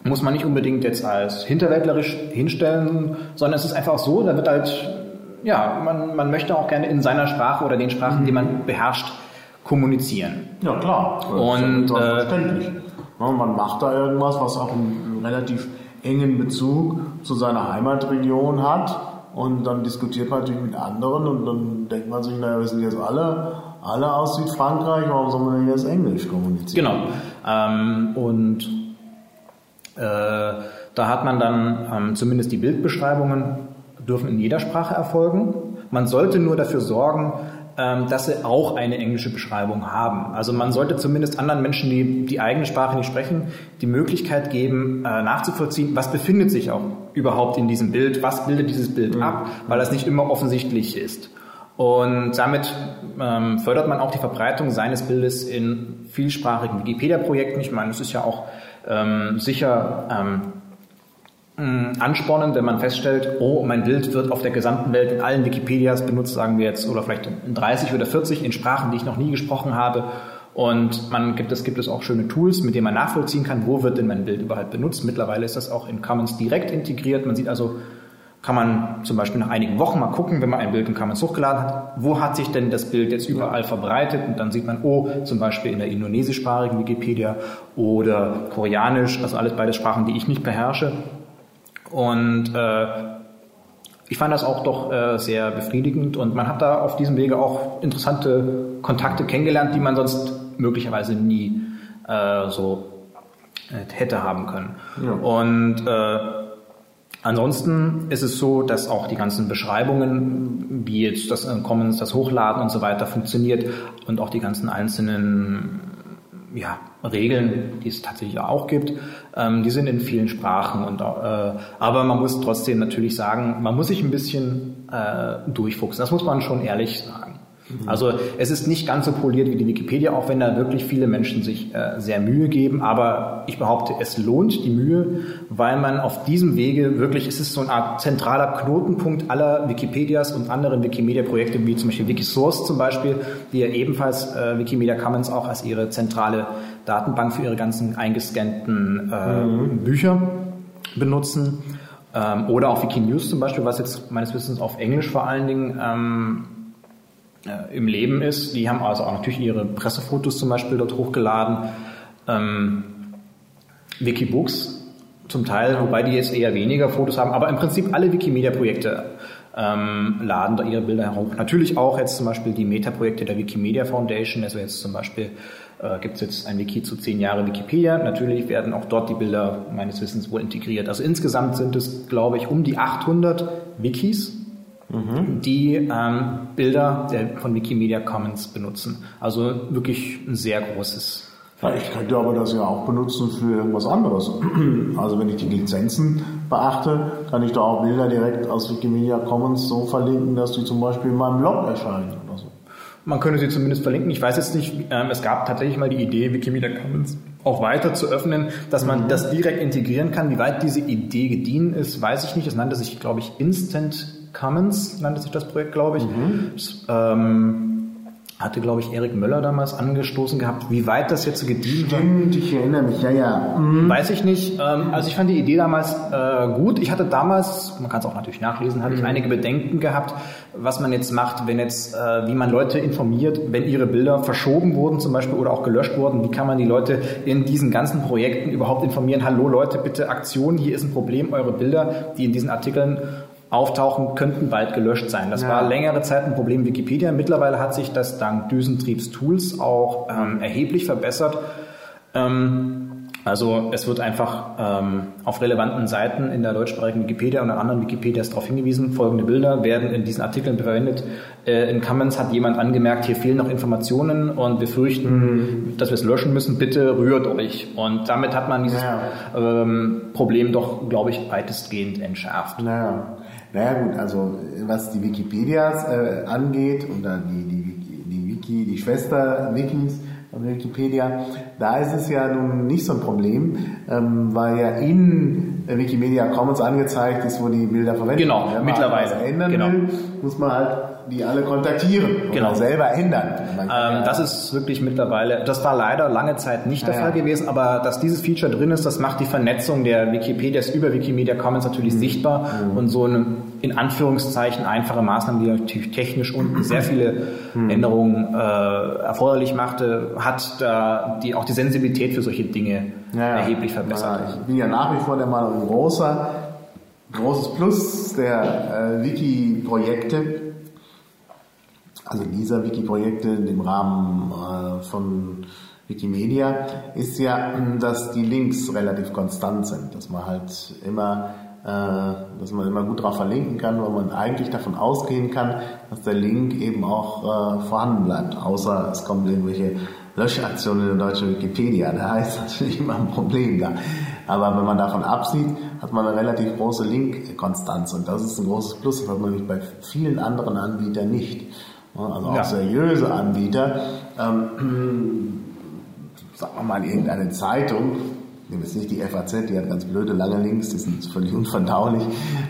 muss man nicht unbedingt jetzt als hinterwäldlerisch hinstellen, sondern es ist einfach so, da wird halt ja, man, man möchte auch gerne in seiner Sprache oder den Sprachen, mhm. die man beherrscht, kommunizieren. Ja, klar. Und äh, verständlich. Ja, man macht da irgendwas, was auch einen relativ engen Bezug zu seiner Heimatregion hat. Und dann diskutiert man natürlich mit anderen und dann denkt man sich, naja, wir sind jetzt alle, alle aus Südfrankreich, warum soll man denn jetzt Englisch kommunizieren? Genau. Ähm, und äh, da hat man dann ähm, zumindest die Bildbeschreibungen dürfen in jeder Sprache erfolgen. Man sollte nur dafür sorgen, ähm, dass sie auch eine englische Beschreibung haben. Also man sollte zumindest anderen Menschen, die die eigene Sprache nicht sprechen, die Möglichkeit geben, äh, nachzuvollziehen, was befindet sich auch überhaupt in diesem Bild, was bildet dieses Bild ab, weil das nicht immer offensichtlich ist. Und damit ähm, fördert man auch die Verbreitung seines Bildes in vielsprachigen Wikipedia-Projekten. Ich meine, es ist ja auch ähm, sicher ähm, anspornen, wenn man feststellt, oh, mein Bild wird auf der gesamten Welt in allen Wikipedias benutzt, sagen wir jetzt, oder vielleicht in 30 oder 40 in Sprachen, die ich noch nie gesprochen habe. Und man gibt es gibt es auch schöne Tools, mit denen man nachvollziehen kann, wo wird denn mein Bild überhaupt benutzt. Mittlerweile ist das auch in Commons direkt integriert. Man sieht also, kann man zum Beispiel nach einigen Wochen mal gucken, wenn man ein Bild in Commons hochgeladen hat, wo hat sich denn das Bild jetzt überall verbreitet und dann sieht man, oh, zum Beispiel in der indonesischsprachigen Wikipedia oder koreanisch, also alles beide Sprachen, die ich nicht beherrsche. Und äh, ich fand das auch doch äh, sehr befriedigend und man hat da auf diesem Wege auch interessante Kontakte kennengelernt, die man sonst möglicherweise nie äh, so äh, hätte haben können. Ja. Und äh, ansonsten ist es so, dass auch die ganzen Beschreibungen, wie jetzt das Commons, das Hochladen und so weiter funktioniert und auch die ganzen einzelnen ja, Regeln, die es tatsächlich auch gibt, ähm, die sind in vielen Sprachen. Und, äh, aber man muss trotzdem natürlich sagen, man muss sich ein bisschen äh, durchfuchsen. Das muss man schon ehrlich sagen. Mhm. Also es ist nicht ganz so poliert wie die Wikipedia, auch wenn da wirklich viele Menschen sich äh, sehr Mühe geben. Aber ich behaupte, es lohnt die Mühe, weil man auf diesem Wege wirklich, es ist so eine Art zentraler Knotenpunkt aller Wikipedias und anderen Wikimedia-Projekte, wie zum Beispiel Wikisource zum Beispiel, die ja ebenfalls äh, Wikimedia Commons auch als ihre zentrale Datenbank für ihre ganzen eingescannten äh, mhm. Bücher benutzen. Ähm, oder auch Wikinews zum Beispiel, was jetzt meines Wissens auf Englisch vor allen Dingen ähm, äh, im Leben ist. Die haben also auch natürlich ihre Pressefotos zum Beispiel dort hochgeladen. Ähm, Wikibooks zum Teil, wobei die jetzt eher weniger Fotos haben, aber im Prinzip alle Wikimedia-Projekte ähm, laden da ihre Bilder hoch. Natürlich auch jetzt zum Beispiel die Meta-Projekte der Wikimedia Foundation, also jetzt zum Beispiel äh, gibt es jetzt ein Wiki zu zehn Jahre Wikipedia. Natürlich werden auch dort die Bilder meines Wissens wohl integriert. Also insgesamt sind es, glaube ich, um die 800 Wikis, mhm. die ähm, Bilder der, von Wikimedia Commons benutzen. Also wirklich ein sehr großes. Ja, ich könnte aber das ja auch benutzen für irgendwas anderes. Also wenn ich die Lizenzen beachte, kann ich da auch Bilder direkt aus Wikimedia Commons so verlinken, dass die zum Beispiel in meinem Blog erscheinen oder so. Man könnte sie zumindest verlinken. Ich weiß jetzt nicht, ähm, es gab tatsächlich mal die Idee, Wikimedia Commons auch weiter zu öffnen, dass man mhm. das direkt integrieren kann. Wie weit diese Idee gediehen ist, weiß ich nicht. Es nannte sich, glaube ich, Instant Commons, nannte sich das Projekt, glaube ich. Mhm. Das, ähm, hatte, glaube ich, Erik Möller damals angestoßen gehabt. Wie weit das jetzt gediehen war? Stimmt, ich erinnere mich, ja, ja. Mhm. Weiß ich nicht. Ähm, also ich fand die Idee damals äh, gut. Ich hatte damals, man kann es auch natürlich nachlesen, hatte mhm. ich einige Bedenken gehabt, was man jetzt macht, wenn jetzt, äh, wie man Leute informiert, wenn ihre Bilder verschoben wurden zum Beispiel oder auch gelöscht wurden. Wie kann man die Leute in diesen ganzen Projekten überhaupt informieren? Hallo Leute, bitte Aktion, hier ist ein Problem, eure Bilder, die in diesen Artikeln auftauchen, könnten bald gelöscht sein. Das ja. war längere Zeit ein Problem Wikipedia. Mittlerweile hat sich das dank Düsentriebs Tools auch ähm, erheblich verbessert. Ähm, also es wird einfach ähm, auf relevanten Seiten in der deutschsprachigen Wikipedia und in anderen Wikipedias darauf hingewiesen, folgende Bilder werden in diesen Artikeln verwendet. Äh, in Commons hat jemand angemerkt, hier fehlen noch Informationen und wir fürchten, mhm. dass wir es löschen müssen, bitte rührt euch. Und damit hat man dieses ja. ähm, Problem doch, glaube ich, weitestgehend entschärft. Ja. Naja gut, also was die Wikipedias äh, angeht oder die, die, die Wiki, die Schwester-Wikis von Wikipedia, da ist es ja nun nicht so ein Problem, ähm, weil ja in Wikimedia Commons angezeigt ist, wo die Bilder verwendet genau, werden. Genau, mittlerweile. ändern genau. will, muss man halt die alle kontaktieren genau. oder selber ändern. Ähm, das ist wirklich mittlerweile, das war leider lange Zeit nicht der ja, Fall ja. gewesen, aber dass dieses Feature drin ist, das macht die Vernetzung der Wikipedias über Wikimedia Commons natürlich mhm. sichtbar mhm. und so eine in Anführungszeichen einfache Maßnahme, die natürlich technisch unten sehr viele mhm. Änderungen äh, erforderlich machte, hat da die, auch die Sensibilität für solche Dinge ja, erheblich verbessert. Ich bin ja nach wie vor der Meinung, ein großer, großes Plus der äh, Wiki-Projekte also dieser Wiki-Projekte im Rahmen äh, von Wikimedia ist ja, dass die Links relativ konstant sind, dass man halt immer dass man immer gut darauf verlinken kann, weil man eigentlich davon ausgehen kann, dass der Link eben auch äh, vorhanden bleibt, außer es kommen irgendwelche Löschaktionen in der deutschen Wikipedia. Da heißt natürlich immer ein Problem da. Aber wenn man davon absieht, hat man eine relativ große Linkkonstanz und das ist ein großes Plus, das hat man nämlich bei vielen anderen Anbietern nicht. Also auch ja. seriöse Anbieter, ähm, sagen wir mal irgendeine Zeitung, nehmen jetzt nicht die FAZ, die hat ganz blöde lange Links, die sind völlig unverdaulich,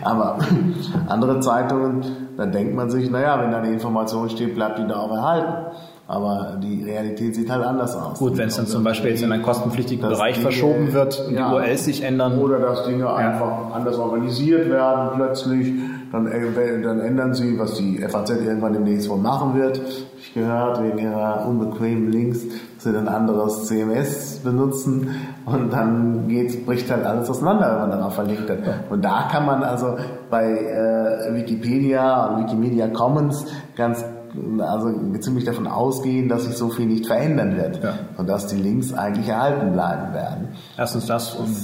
aber andere Zeitungen, da denkt man sich, naja, wenn da eine Information steht, bleibt die da auch erhalten. Aber die Realität sieht halt anders aus. Gut, wenn es dann zum Beispiel jetzt in einen kostenpflichtigen Bereich Dinge, verschoben wird und ja, die URLs sich ändern. Oder dass Dinge ja. einfach anders organisiert werden plötzlich dann, äh, dann ändern sie, was die FAZ irgendwann demnächst wohl machen wird. Ich gehört, wegen ihrer unbequemen Links, sie dann anderes CMS benutzen und dann geht, bricht halt alles auseinander, wenn man darauf verlinkt hat. Und da kann man also bei äh, Wikipedia und Wikimedia Commons ganz also ziemlich davon ausgehen, dass sich so viel nicht verändern wird ja. und dass die Links eigentlich erhalten bleiben werden. Erstens das und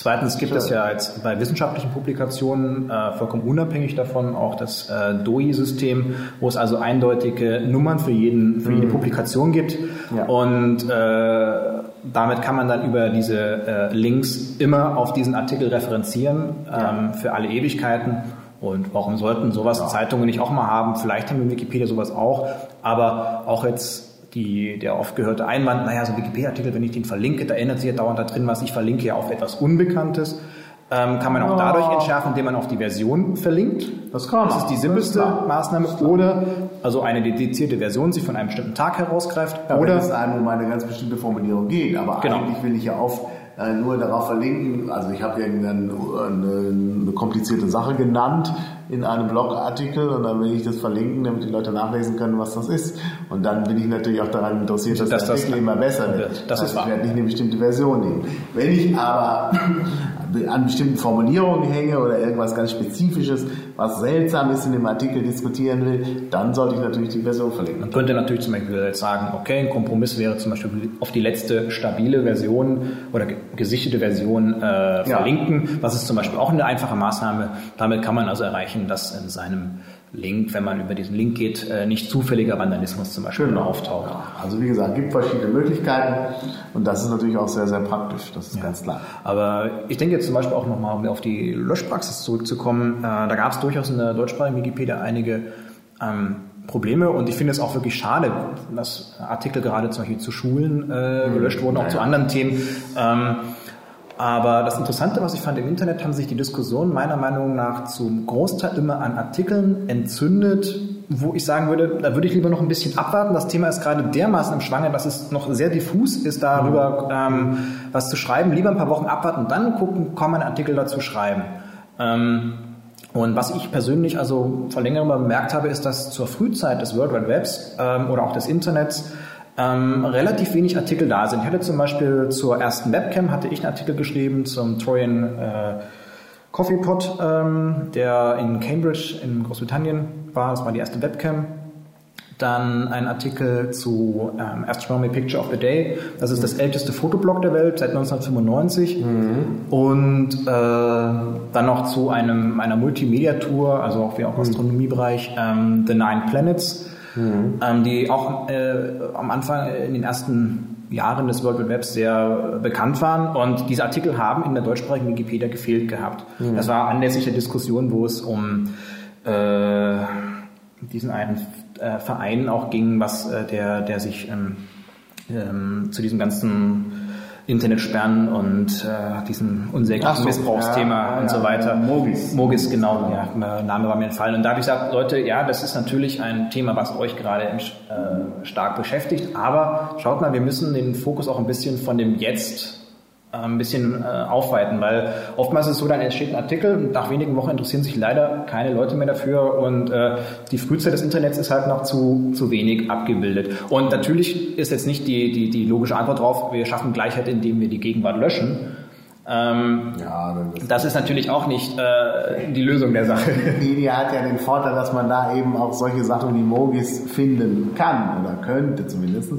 Zweitens gibt es ja jetzt bei wissenschaftlichen Publikationen äh, vollkommen unabhängig davon auch das äh, DOI-System, wo es also eindeutige Nummern für, jeden, für jede mhm. Publikation gibt. Ja. Und äh, damit kann man dann über diese äh, Links immer auf diesen Artikel referenzieren ähm, für alle Ewigkeiten. Und warum sollten sowas. Zeitungen nicht auch mal haben? Vielleicht haben wir Wikipedia sowas auch, aber auch jetzt die, der oft gehörte Einwand, naja, so ein Wikipedia-Artikel, wenn ich den verlinke, da ändert sich ja dauernd da drin was. Ich verlinke ja auf etwas Unbekanntes. Ähm, kann man auch dadurch entschärfen, indem man auf die Version verlinkt. Das kann man. Das ist die simpelste Maßnahme. Oder also eine dedizierte Version, die von einem bestimmten Tag herausgreift. Ja, oder wenn es einem um eine ganz bestimmte Formulierung geht. Aber genau. eigentlich will ich ja auf äh, nur darauf verlinken. Also ich habe ja eine, eine, komplizierte Sache genannt in einem Blogartikel und dann will ich das verlinken, damit die Leute nachlesen können, was das ist. Und dann bin ich natürlich auch daran interessiert, dass, dass der Artikel immer besser wird. Das also ist ich werde nicht eine bestimmte Version nehmen. Wenn ich aber an bestimmten Formulierungen hänge oder irgendwas ganz Spezifisches, was seltsam ist in dem Artikel diskutieren will, dann sollte ich natürlich die Version verlinken. Man könnte natürlich zum Beispiel jetzt sagen, okay, ein Kompromiss wäre zum Beispiel auf die letzte stabile Version oder gesichtete Version äh, verlinken. Ja. Was ist zum Beispiel auch eine einfache Maßnahme. Damit kann man also erreichen, dass in seinem Link, wenn man über diesen Link geht, äh, nicht zufälliger Vandalismus zum Beispiel genau. auftaucht. Also wie gesagt, gibt verschiedene Möglichkeiten und das ist natürlich auch sehr, sehr praktisch, das ist ja. ganz klar. Aber ich denke jetzt zum Beispiel auch nochmal, um auf die Löschpraxis zurückzukommen, äh, da gab es durchaus in der deutschsprachigen Wikipedia einige ähm, Probleme und ich finde es auch wirklich schade, dass Artikel gerade zum Beispiel zu Schulen äh, gelöscht wurden, auch ja, zu anderen Themen. Ähm, aber das Interessante, was ich fand im Internet, haben sich die Diskussionen meiner Meinung nach zum Großteil immer an Artikeln entzündet, wo ich sagen würde, da würde ich lieber noch ein bisschen abwarten. Das Thema ist gerade dermaßen im Schwange, dass es noch sehr diffus ist, darüber ähm, was zu schreiben. Lieber ein paar Wochen abwarten, dann gucken, kann man Artikel dazu schreiben. Ähm, und was ich persönlich also vor längerem bemerkt habe, ist, dass zur Frühzeit des World Wide Webs ähm, oder auch des Internets ähm, relativ wenig Artikel da sind. Ich hatte zum Beispiel zur ersten Webcam hatte ich einen Artikel geschrieben zum Trojan äh, Coffee Pot, ähm, der in Cambridge in Großbritannien war. Das war die erste Webcam. Dann ein Artikel zu ähm, Astronomy Picture of the Day. Das ist das älteste Fotoblog der Welt seit 1995. Mhm. Und äh, dann noch zu einem einer Multimedia-Tour, also auch wie auch im Astronomiebereich, ähm, The Nine Planets mhm. ähm, die auch äh, am Anfang äh, in den ersten Jahren des World Wide Webs sehr bekannt waren und diese Artikel haben in der deutschsprachigen Wikipedia gefehlt gehabt. Mhm. Das war anlässlich der Diskussion, wo es um äh, diesen einen äh, Verein auch ging, was äh, der, der sich ähm, ähm, zu diesem ganzen Internetsperren und äh, diesem unsäglichen so, Missbrauchsthema ja, und ja, so weiter. Mogis. Mogis, genau, ja, Name war mir entfallen. Und da habe ich gesagt, Leute, ja, das ist natürlich ein Thema, was euch gerade äh, stark beschäftigt, aber schaut mal, wir müssen den Fokus auch ein bisschen von dem Jetzt ein bisschen äh, aufweiten, weil oftmals ist es so, dann entsteht ein Artikel und nach wenigen Wochen interessieren sich leider keine Leute mehr dafür und äh, die Frühzeit des Internets ist halt noch zu, zu wenig abgebildet. Und natürlich ist jetzt nicht die, die, die logische Antwort drauf, wir schaffen Gleichheit, indem wir die Gegenwart löschen. Ähm, ja, das, das ist natürlich auch nicht äh, die Lösung der Sache. Wikipedia hat ja den Vorteil, dass man da eben auch solche Sachen wie Mogis finden kann oder könnte zumindest,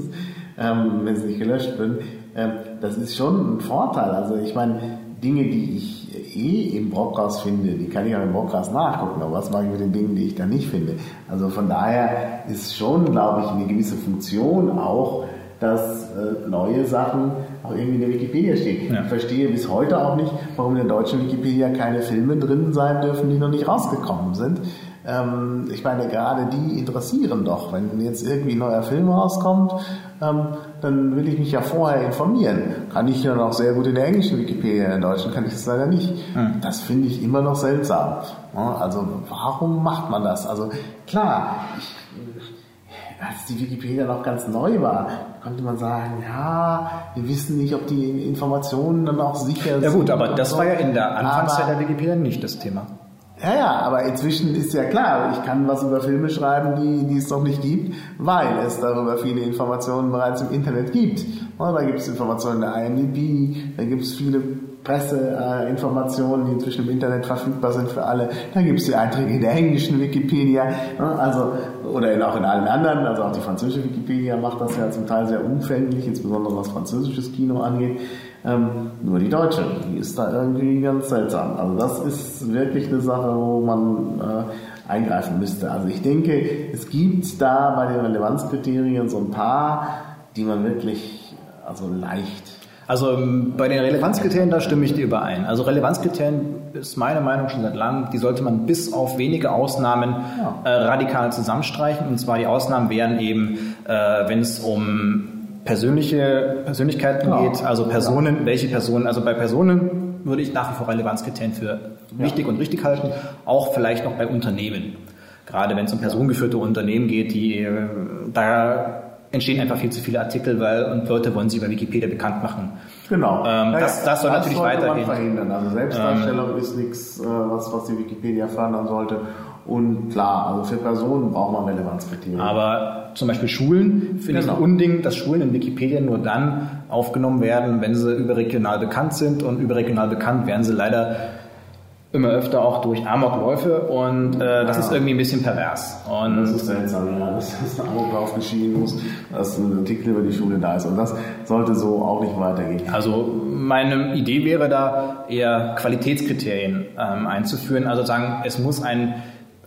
ähm, wenn sie nicht gelöscht wird. Ähm, das ist schon ein Vorteil. Also ich meine, Dinge, die ich eh im Broadcast finde, die kann ich auch im Broadcast nachgucken. Aber was mache ich mit den Dingen, die ich da nicht finde? Also von daher ist schon, glaube ich, eine gewisse Funktion auch, dass äh, neue Sachen auch irgendwie in der Wikipedia stehen. Ja. Ich verstehe bis heute auch nicht, warum in der deutschen Wikipedia keine Filme drin sein dürfen, die noch nicht rausgekommen sind. Ähm, ich meine, gerade die interessieren doch. Wenn jetzt irgendwie ein neuer Film rauskommt, ähm, dann will ich mich ja vorher informieren. Kann ich ja noch sehr gut in der englischen Wikipedia, in der deutschen kann ich das leider nicht. Mhm. Das finde ich immer noch seltsam. Also warum macht man das? Also klar, ich, als die Wikipedia noch ganz neu war, konnte man sagen, ja, wir wissen nicht, ob die Informationen dann auch sicher sind. Ja gut, aber das war ja in der Anfangszeit der Wikipedia nicht das Thema. Ja, ja, aber inzwischen ist ja klar, ich kann was über Filme schreiben, die, die es noch nicht gibt, weil es darüber viele Informationen bereits im Internet gibt. Und da gibt es Informationen der IMDb, da gibt es viele Presseinformationen, die inzwischen im Internet verfügbar sind für alle. Da gibt es die Einträge in der englischen Wikipedia, also oder in, auch in allen anderen. Also auch die französische Wikipedia macht das ja zum Teil sehr umfänglich, insbesondere was französisches Kino angeht. Ähm, nur die deutsche, die ist da irgendwie ganz seltsam. Also das ist wirklich eine Sache, wo man äh, eingreifen müsste. Also ich denke, es gibt da bei den Relevanzkriterien so ein paar, die man wirklich also leicht Also ähm, bei den Relevanzkriterien, da stimme ich dir überein. Also Relevanzkriterien ist meine Meinung schon seit langem, die sollte man bis auf wenige Ausnahmen ja. äh, radikal zusammenstreichen. Und zwar die Ausnahmen wären eben, äh, wenn es um persönliche Persönlichkeiten ja. geht, also Personen, ja. welche Personen, also bei Personen würde ich nach wie vor Relevanzkriterien für wichtig und richtig halten, auch vielleicht noch bei Unternehmen. Gerade wenn es um personengeführte Unternehmen geht, die äh, da entstehen einfach viel zu viele Artikel, weil und Leute wollen sie bei Wikipedia bekannt machen. Genau. Ähm, das, das soll das natürlich weitergehen. Man verhindern. Also Selbstdarstellung ähm, ist nichts, äh, was, was die Wikipedia fördern sollte. Und klar, also für Personen braucht man Relevanzkriterien. Aber zum Beispiel Schulen finde genau. ich ein Unding, dass Schulen in Wikipedia nur dann aufgenommen werden, wenn sie überregional bekannt sind. Und überregional bekannt werden sie leider immer öfter auch durch Amokläufe und äh, das ja. ist irgendwie ein bisschen pervers. Und das ist seltsam, ja, dass ein Amoklauf geschehen muss, dass ein Artikel über die Schule da ist und das sollte so auch nicht weitergehen. Also meine Idee wäre da eher Qualitätskriterien ähm, einzuführen, also sagen, es muss ein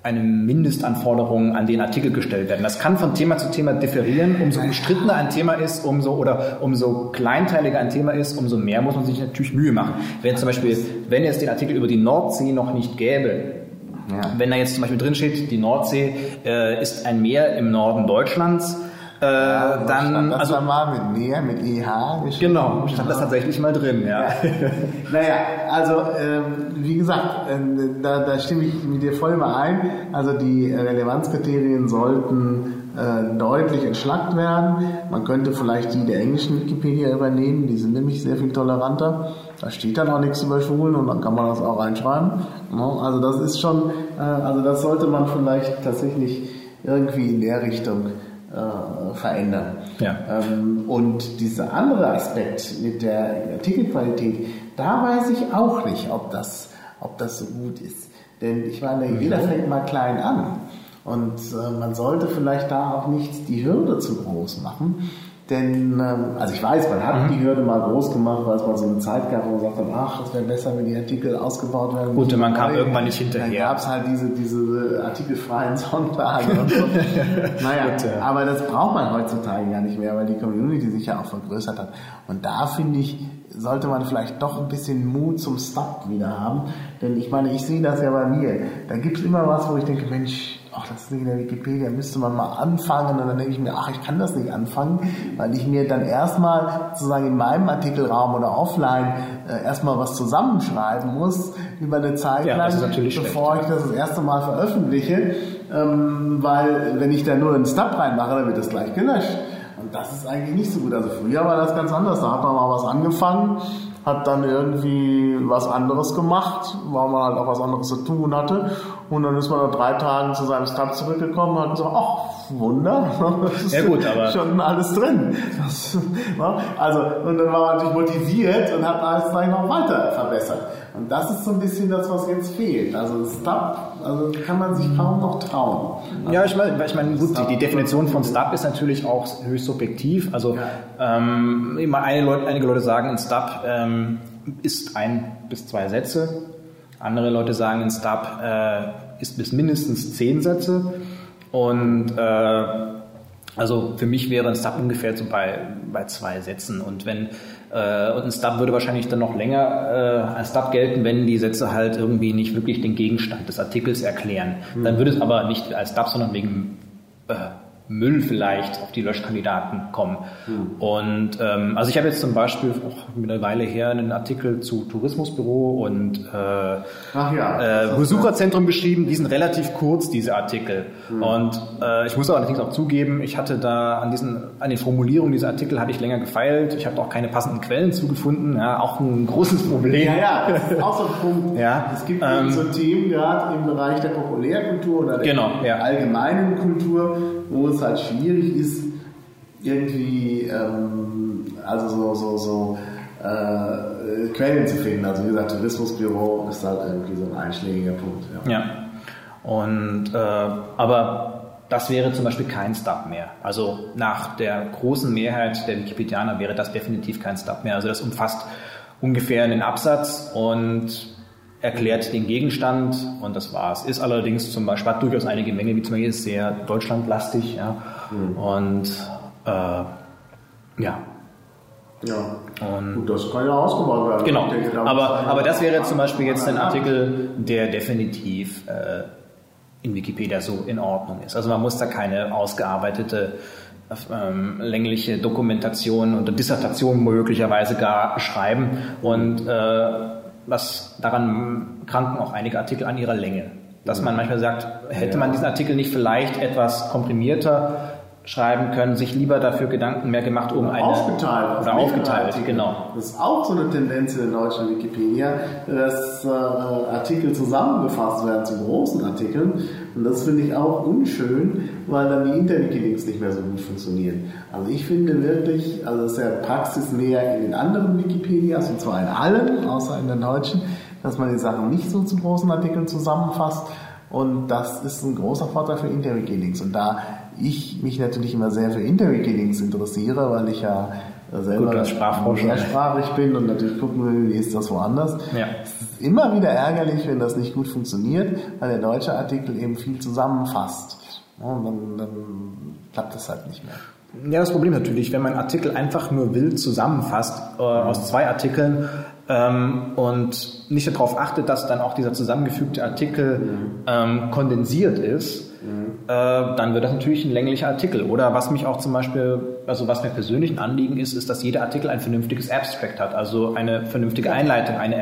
eine Mindestanforderung an den Artikel gestellt werden. Das kann von Thema zu Thema differieren. Umso umstrittener ein Thema ist, umso oder umso kleinteiliger ein Thema ist, umso mehr muss man sich natürlich Mühe machen. Wenn zum Beispiel, wenn es den Artikel über die Nordsee noch nicht gäbe, ja. wenn da jetzt zum Beispiel drin steht, die Nordsee äh, ist ein Meer im Norden Deutschlands, äh, ja, dann, das also mal mit mehr, mit EH geschrieben. Genau, stand das tatsächlich mal drin, ja. ja. naja, also ähm, wie gesagt, äh, da, da stimme ich mit dir voll mal ein. Also die Relevanzkriterien sollten äh, deutlich entschlackt werden. Man könnte vielleicht die der englischen Wikipedia übernehmen, die sind nämlich sehr viel toleranter. Da steht dann auch nichts über Schulen und dann kann man das auch reinschreiben. Also das ist schon, äh, also das sollte man vielleicht tatsächlich irgendwie in der Richtung äh, verändern. Ja. Ähm, und dieser andere Aspekt mit der Artikelqualität, da weiß ich auch nicht, ob das, ob das so gut ist. Denn ich meine, mhm. jeder fängt mal klein an. Und äh, man sollte vielleicht da auch nicht die Hürde zu groß machen. Denn, ähm, also ich weiß, man hat mhm. die Hürde mal groß gemacht, weil es mal so eine Zeit gab, wo man sagt, ach, es wäre besser, wenn die Artikel ausgebaut werden. Gut, und man kam irgendwann nicht hinterher. Dann gab es halt diese, diese artikelfreien Sonntage und so. naja, ja. aber das braucht man heutzutage gar nicht mehr, weil die Community sich ja auch vergrößert hat. Und da finde ich, sollte man vielleicht doch ein bisschen Mut zum Stop wieder haben. Denn ich meine, ich sehe das ja bei mir. Da gibt es immer was, wo ich denke, Mensch, ach, das ist nicht in der Wikipedia, müsste man mal anfangen. Und dann denke ich mir, ach, ich kann das nicht anfangen, weil ich mir dann erstmal sozusagen in meinem Artikelraum oder offline äh, erstmal was zusammenschreiben muss über eine Zeit ja, lang, bevor schlecht. ich das das erste Mal veröffentliche. Ähm, weil wenn ich da nur einen Stub reinmache, dann wird das gleich gelöscht. Und das ist eigentlich nicht so gut. Also früher war das ganz anders. Da hat man mal was angefangen hat dann irgendwie was anderes gemacht, weil man halt auch was anderes zu tun hatte. Und dann ist man nach drei Tagen zu seinem Stub zurückgekommen und hat gesagt, ach, Wunder, das ist ja, gut, aber schon alles drin. Das, also, und dann war man natürlich motiviert und hat alles gleich noch weiter verbessert. Und das ist so ein bisschen das, was jetzt fehlt. Also Stub, also kann man sich kaum noch trauen. Also ja, ich meine, ich meine, gut, die, die, Definition von Stub ist natürlich auch höchst subjektiv. Also ja. ähm, immer Leute, einige Leute sagen, ein Stub ähm, ist ein bis zwei Sätze. Andere Leute sagen, ein Stub äh, ist bis mindestens zehn Sätze. Und äh, also für mich wäre ein Stub ungefähr so bei, bei zwei Sätzen. Und wenn äh, und ein Stub würde wahrscheinlich dann noch länger äh, als Stub gelten, wenn die Sätze halt irgendwie nicht wirklich den Gegenstand des Artikels erklären. Mhm. Dann würde es aber nicht als Stub, sondern wegen äh, Müll vielleicht auf die Löschkandidaten kommen. Mhm. Und ähm, also ich habe jetzt zum Beispiel auch eine Weile her einen Artikel zu Tourismusbüro und äh, ja, äh, Besucherzentrum geschrieben. Die sind relativ kurz, diese Artikel. Mhm. Und äh, ich muss allerdings auch zugeben, ich hatte da an diesen, an den Formulierungen dieser Artikel hatte ich länger gefeilt. Ich habe auch keine passenden Quellen zugefunden. Ja, auch ein großes Problem. Ja, ja, das ist auch so ein Punkt. ja, es gibt ähm, so Themen gerade im Bereich der Populärkultur oder der genau, ja. allgemeinen Kultur, wo es halt schwierig ist, irgendwie, ähm, also so, so, so äh, Quellen zu finden. Also wie gesagt, Tourismusbüro ist halt irgendwie so ein einschlägiger Punkt. Ja. ja. Und äh, aber das wäre zum Beispiel kein Stub mehr. Also nach der großen Mehrheit der Wikipedianer wäre das definitiv kein Stub mehr. Also das umfasst ungefähr einen Absatz und erklärt den Gegenstand und das war's. Ist allerdings zum Beispiel hat durchaus einige Menge, wie zum Beispiel ist sehr deutschlandlastig, ja. Mhm. Und äh, ja. Ja. Und Gut, das kann ja ausgebaut werden. Genau. Denke, aber, aber das wäre zum Beispiel jetzt ein Artikel, der definitiv äh, in Wikipedia so in Ordnung ist. Also man muss da keine ausgearbeitete ähm, längliche Dokumentation oder Dissertation möglicherweise gar schreiben und äh, was daran kranken auch einige Artikel an ihrer Länge. Dass man manchmal sagt, hätte man diesen Artikel nicht vielleicht etwas komprimierter schreiben können, sich lieber dafür Gedanken mehr gemacht, um eine aufgeteilt oder aufgeteilt, Artikel. genau. Das ist auch so eine Tendenz in der deutschen Wikipedia, dass äh, Artikel zusammengefasst werden zu großen Artikeln und das finde ich auch unschön, weil dann die Interwiki-Links nicht mehr so gut funktionieren. Also ich finde wirklich, also das ist ja Praxis mehr in den anderen Wikipedias und zwar in allen, außer in den deutschen, dass man die Sachen nicht so zu großen Artikeln zusammenfasst und das ist ein großer Vorteil für Interwiki-Links und da ich mich natürlich immer sehr für Interwiki-Links interessiere, weil ich ja selber mehrsprachig bin und natürlich gucken will, wie ist das woanders. Ja. Es ist immer wieder ärgerlich, wenn das nicht gut funktioniert, weil der deutsche Artikel eben viel zusammenfasst. und dann, dann klappt das halt nicht mehr. Ja, das Problem natürlich, wenn man Artikel einfach nur wild zusammenfasst äh, aus zwei Artikeln ähm, und nicht darauf achtet, dass dann auch dieser zusammengefügte Artikel mhm. ähm, kondensiert ist, äh, dann wird das natürlich ein länglicher Artikel. Oder was mich auch zum Beispiel, also was mir persönlich ein Anliegen ist, ist, dass jeder Artikel ein vernünftiges Abstract hat, also eine vernünftige Einleitung, eine,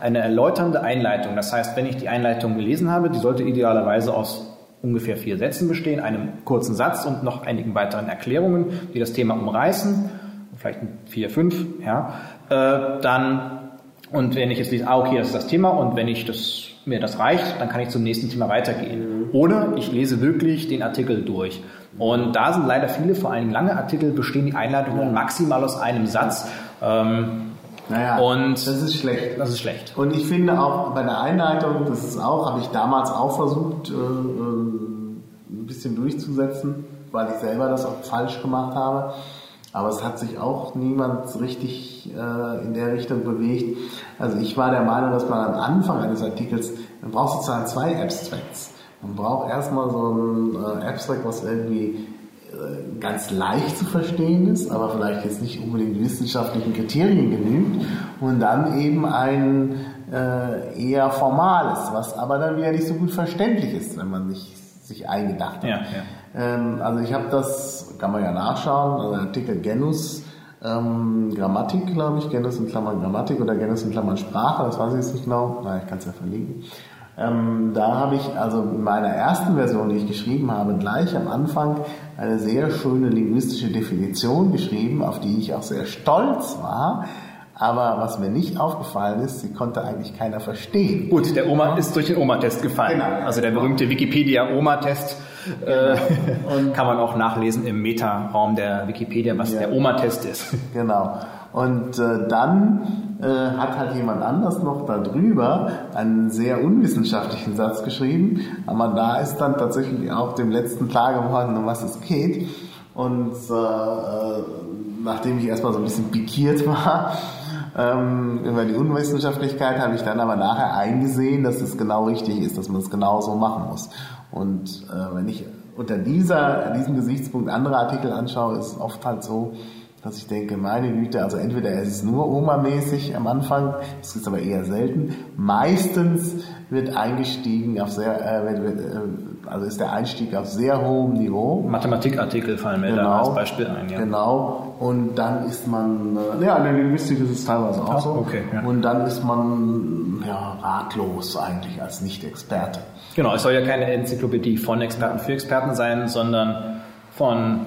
eine erläuternde Einleitung. Das heißt, wenn ich die Einleitung gelesen habe, die sollte idealerweise aus ungefähr vier Sätzen bestehen, einem kurzen Satz und noch einigen weiteren Erklärungen, die das Thema umreißen, vielleicht vier, fünf, ja, äh, dann und wenn ich jetzt lese, ah, okay, das ist das Thema. Und wenn ich das mir das reicht, dann kann ich zum nächsten Thema weitergehen. Oder ich lese wirklich den Artikel durch. Und da sind leider viele, vor allem lange Artikel, bestehen die Einleitungen maximal aus einem Satz. Ähm, naja, und das ist schlecht. Das ist schlecht. Und ich finde auch bei der Einleitung, das ist auch, habe ich damals auch versucht, äh, äh, ein bisschen durchzusetzen, weil ich selber das auch falsch gemacht habe. Aber es hat sich auch niemand richtig äh, in der Richtung bewegt. Also ich war der Meinung, dass man am Anfang eines Artikels, man braucht sozusagen zwei Abstracts. Man braucht erstmal so ein äh, Abstract, was irgendwie äh, ganz leicht zu verstehen ist, aber vielleicht jetzt nicht unbedingt wissenschaftlichen Kriterien genügt. Und dann eben ein äh, eher formales, was aber dann wieder nicht so gut verständlich ist, wenn man nicht sich eingedacht hat. Ja, ja. Ähm, also ich habe das, kann man ja nachschauen, also Artikel Genus ähm, Grammatik, glaube ich, Genus in Klammern Grammatik oder Genus in Klammern Sprache, das weiß ich jetzt nicht genau, na, ich kann es ja verlinken. Ähm, da habe ich also in meiner ersten Version, die ich geschrieben habe, gleich am Anfang eine sehr schöne linguistische Definition geschrieben, auf die ich auch sehr stolz war. Aber was mir nicht aufgefallen ist, sie konnte eigentlich keiner verstehen. Gut, der Oma ist durch den Oma-Test gefallen. Genau. Also der berühmte Wikipedia-Oma-Test Genau. kann man auch nachlesen im Meta-Raum der Wikipedia, was ja. der Oma-Test ist. Genau. Und äh, dann äh, hat halt jemand anders noch darüber einen sehr unwissenschaftlichen Satz geschrieben, aber da ist dann tatsächlich auch dem letzten klar geworden, um was es geht. Und äh, äh nachdem ich erstmal so ein bisschen pikiert war, ähm, über die Unwissenschaftlichkeit habe ich dann aber nachher eingesehen, dass es genau richtig ist, dass man es genau so machen muss. Und äh, wenn ich unter dieser, diesem Gesichtspunkt andere Artikel anschaue, ist es oft halt so, dass ich denke, meine Güte, also entweder ist es nur Oma-mäßig am Anfang, das ist aber eher selten. Meistens wird eingestiegen auf sehr, äh, äh, also ist der Einstieg auf sehr hohem Niveau. Mathematikartikel fallen mir genau, da als Beispiel ein, ja. Genau. Und dann ist man, äh, ja, in der Linguistik ist es teilweise auch so. Okay, ja. Und dann ist man ja, ratlos eigentlich als Nicht-Experte. Genau, es soll ja keine Enzyklopädie von Experten für Experten sein, sondern von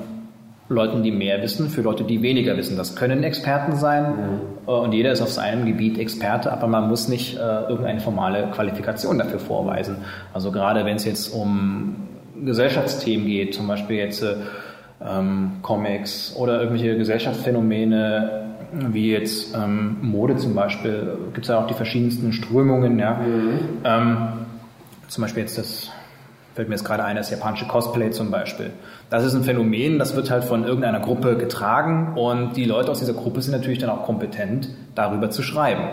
Leuten, die mehr wissen, für Leute, die weniger wissen. Das können Experten sein mhm. und jeder ist auf seinem Gebiet Experte, aber man muss nicht äh, irgendeine formale Qualifikation dafür vorweisen. Also gerade wenn es jetzt um Gesellschaftsthemen geht, zum Beispiel jetzt äh, ähm, Comics oder irgendwelche Gesellschaftsphänomene, wie jetzt ähm, Mode zum Beispiel, gibt es ja auch die verschiedensten Strömungen. Ja? Mhm. Ähm, zum Beispiel jetzt das fällt mir jetzt gerade ein, das japanische Cosplay zum Beispiel. Das ist ein Phänomen, das wird halt von irgendeiner Gruppe getragen und die Leute aus dieser Gruppe sind natürlich dann auch kompetent, darüber zu schreiben.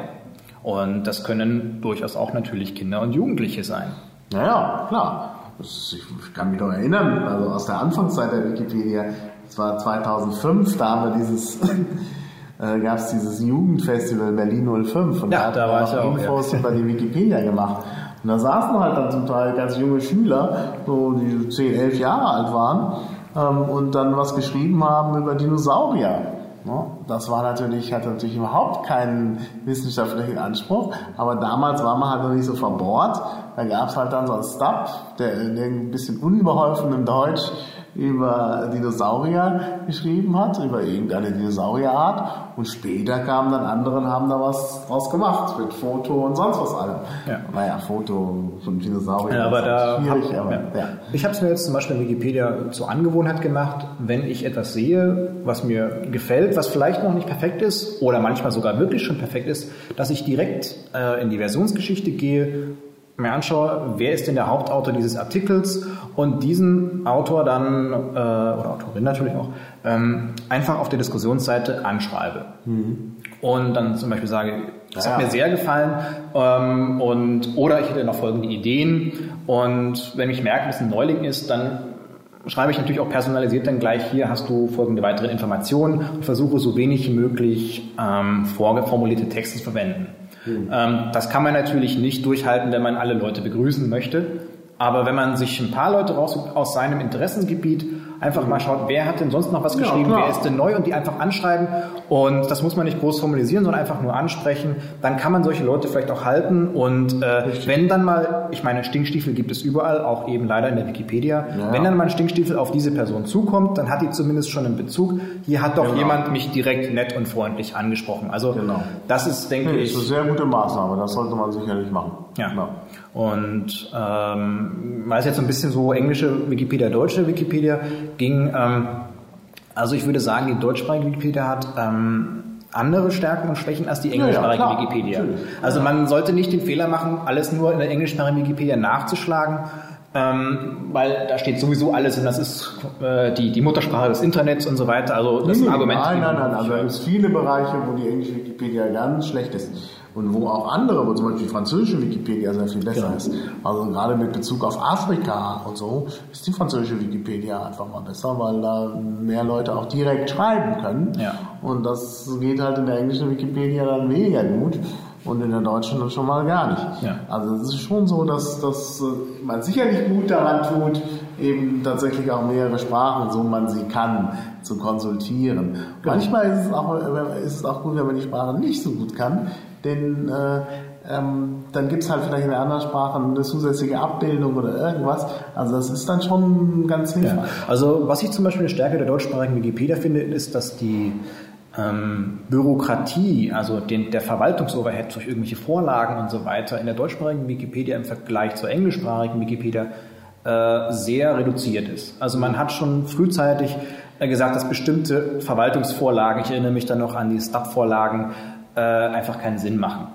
Und das können durchaus auch natürlich Kinder und Jugendliche sein. Naja, klar. ich kann mich noch erinnern, also aus der Anfangszeit der Wikipedia, das war 2005, da haben wir dieses äh, gab es dieses Jugendfestival Berlin 05 und Ja, da da war auch ich auch, Infos ja. über die Wikipedia gemacht. Und da saßen halt dann zum Teil ganz junge Schüler, so die 10, 11 Jahre alt waren, ähm, und dann was geschrieben haben über Dinosaurier. Ne? Das war natürlich, hatte natürlich überhaupt keinen wissenschaftlichen Anspruch, aber damals war man halt noch nicht so verbohrt. Da gab es halt dann so einen Stub, der in ein bisschen unbeholfenem Deutsch über Dinosaurier geschrieben hat, über irgendeine Dinosaurierart. Und später kamen dann andere und haben da was draus gemacht, mit Foto und sonst was allem. Ja. Naja, Foto von Dinosauriern Ja, aber ist da schwierig, hab, aber ja. ja. Ich habe es mir jetzt zum Beispiel in Wikipedia zur Angewohnheit gemacht, wenn ich etwas sehe, was mir gefällt, was vielleicht noch nicht perfekt ist oder manchmal sogar wirklich schon perfekt ist, dass ich direkt äh, in die Versionsgeschichte gehe, mir anschaue, wer ist denn der Hauptautor dieses Artikels und diesen Autor dann, äh, oder Autorin natürlich auch, ähm, einfach auf der Diskussionsseite anschreibe. Und dann zum Beispiel sage, das Ja, hat mir sehr gefallen ähm, und oder ich hätte noch folgende Ideen und wenn ich merke, dass ein Neuling ist, dann schreibe ich natürlich auch personalisiert dann gleich hier hast du folgende weitere Informationen und versuche so wenig wie möglich ähm, vorgeformulierte Texte zu verwenden. Ähm, das kann man natürlich nicht durchhalten, wenn man alle Leute begrüßen möchte. Aber wenn man sich ein paar Leute raussucht aus seinem Interessengebiet, einfach mal schaut, wer hat denn sonst noch was Ja, geschrieben, klar. wer ist denn neu und die einfach anschreiben und das muss man nicht groß formalisieren, sondern einfach nur ansprechen, dann kann man solche Leute vielleicht auch halten und äh, wenn dann mal, ich meine, Stinkstiefel gibt es überall, auch eben leider in der Wikipedia, Ja. wenn dann mal ein Stinkstiefel auf diese Person zukommt, dann hat die zumindest schon einen Bezug, hier hat doch Genau. jemand mich direkt nett und freundlich angesprochen. Also Genau. das ist, denke Nee, ich, ist eine sehr gute Maßnahme, das sollte man sicherlich machen. Ja. Und ähm, weil es jetzt so ein bisschen so englische Wikipedia, deutsche Wikipedia ging, ähm, also ich würde sagen, die deutschsprachige Wikipedia hat ähm, andere Stärken und Schwächen als die ja, englischsprachige klar, Wikipedia. natürlich. Also man sollte nicht den Fehler machen, alles nur in der englischsprachigen Wikipedia nachzuschlagen, ähm, weil da steht sowieso alles und das ist äh, die, die Muttersprache des Internets und so weiter. Also das ist ein Argument. Nein, nein, nein. Also es gibt viele Bereiche, wo die englische Wikipedia ganz schlecht ist. Und wo auch andere, wo zum Beispiel die französische Wikipedia sehr viel besser Genau. ist. Also gerade mit Bezug auf Afrika und so ist die französische Wikipedia einfach mal besser, weil da mehr Leute auch direkt schreiben können. Ja. Und das geht halt in der englischen Wikipedia dann weniger gut und in der deutschen dann schon mal gar nicht. Ja. Also es ist schon so, dass, dass äh, man sicherlich gut daran tut, eben tatsächlich auch mehrere Sprachen, so man sie kann, zu konsultieren. Manchmal ist es, auch, äh, ist es auch gut, wenn man die Sprache nicht so gut kann, denn äh, ähm, dann gibt es halt vielleicht in der anderen Sprache eine zusätzliche Abbildung oder irgendwas. Also das ist dann schon ganz hilfreich. Ja. Also was ich zum Beispiel eine Stärke der deutschsprachigen Wikipedia finde, ist, dass die ähm, Bürokratie, also den, der Verwaltungsoverhead durch irgendwelche Vorlagen und so weiter in der deutschsprachigen Wikipedia im Vergleich zur englischsprachigen Wikipedia äh, sehr reduziert ist. Also man hat schon frühzeitig äh, gesagt, dass bestimmte Verwaltungsvorlagen, ich erinnere mich dann noch an die Stub-Vorlagen, äh, einfach keinen Sinn machen.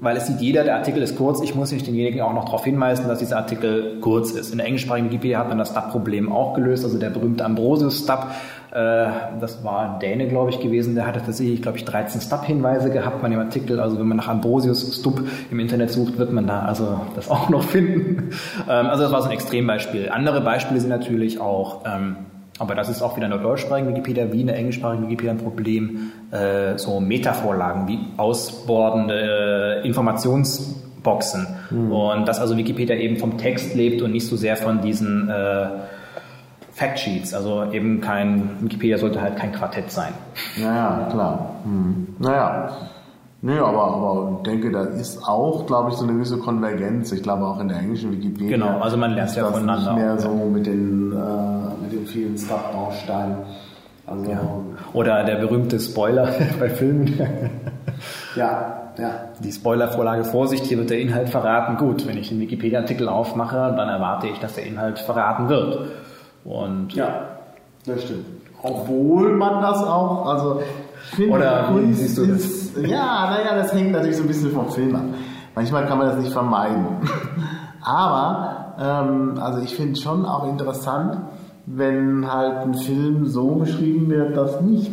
Weil es sieht jeder, der Artikel ist kurz, ich muss nicht denjenigen auch noch darauf hinweisen, dass dieser Artikel kurz ist. In der englischsprachigen Wikipedia hat man das Stub-Problem auch gelöst, also der berühmte Ambrosius-Stub, äh, das war ein Däne, glaube ich, gewesen, der hatte tatsächlich, glaube ich, 13 Stub-Hinweise gehabt bei dem Artikel, also wenn man nach Ambrosius-Stub im Internet sucht, wird man da also das auch noch finden. ähm, also das war so ein Extrembeispiel. Andere Beispiele sind natürlich auch... Ähm, aber das ist auch wieder in der deutschsprachigen Wikipedia wie in der englischsprachigen Wikipedia ein Problem, äh, so Metavorlagen wie ausbordende äh, Informationsboxen. Und dass also Wikipedia eben vom Text lebt und nicht so sehr von diesen äh, Factsheets. Also eben kein, Wikipedia sollte halt kein Quartett sein. Naja, klar. Hm. Naja. Nö, aber, aber ich denke, da ist auch, glaube ich, so eine gewisse Konvergenz. Ich glaube auch in der englischen Wikipedia. Genau, also man lernt ist ja das voneinander Nicht mehr so mit den, äh, mit den vielen Stub-Bausteinen. Also, ja. Oder der berühmte Spoiler bei Filmen. ja, ja. Die Spoilervorlage Vorsicht, hier wird der Inhalt verraten. Gut, wenn ich den Wikipedia-Artikel aufmache, dann erwarte ich, dass der Inhalt verraten wird. Und Ja, das stimmt. Obwohl man das auch, also ich finde, Oder wie Kunst siehst du das? Ja, naja, das hängt natürlich so ein bisschen vom Film ab. Manchmal kann man das nicht vermeiden. Aber, ähm, also ich finde schon auch interessant, wenn halt ein Film so beschrieben wird, dass nicht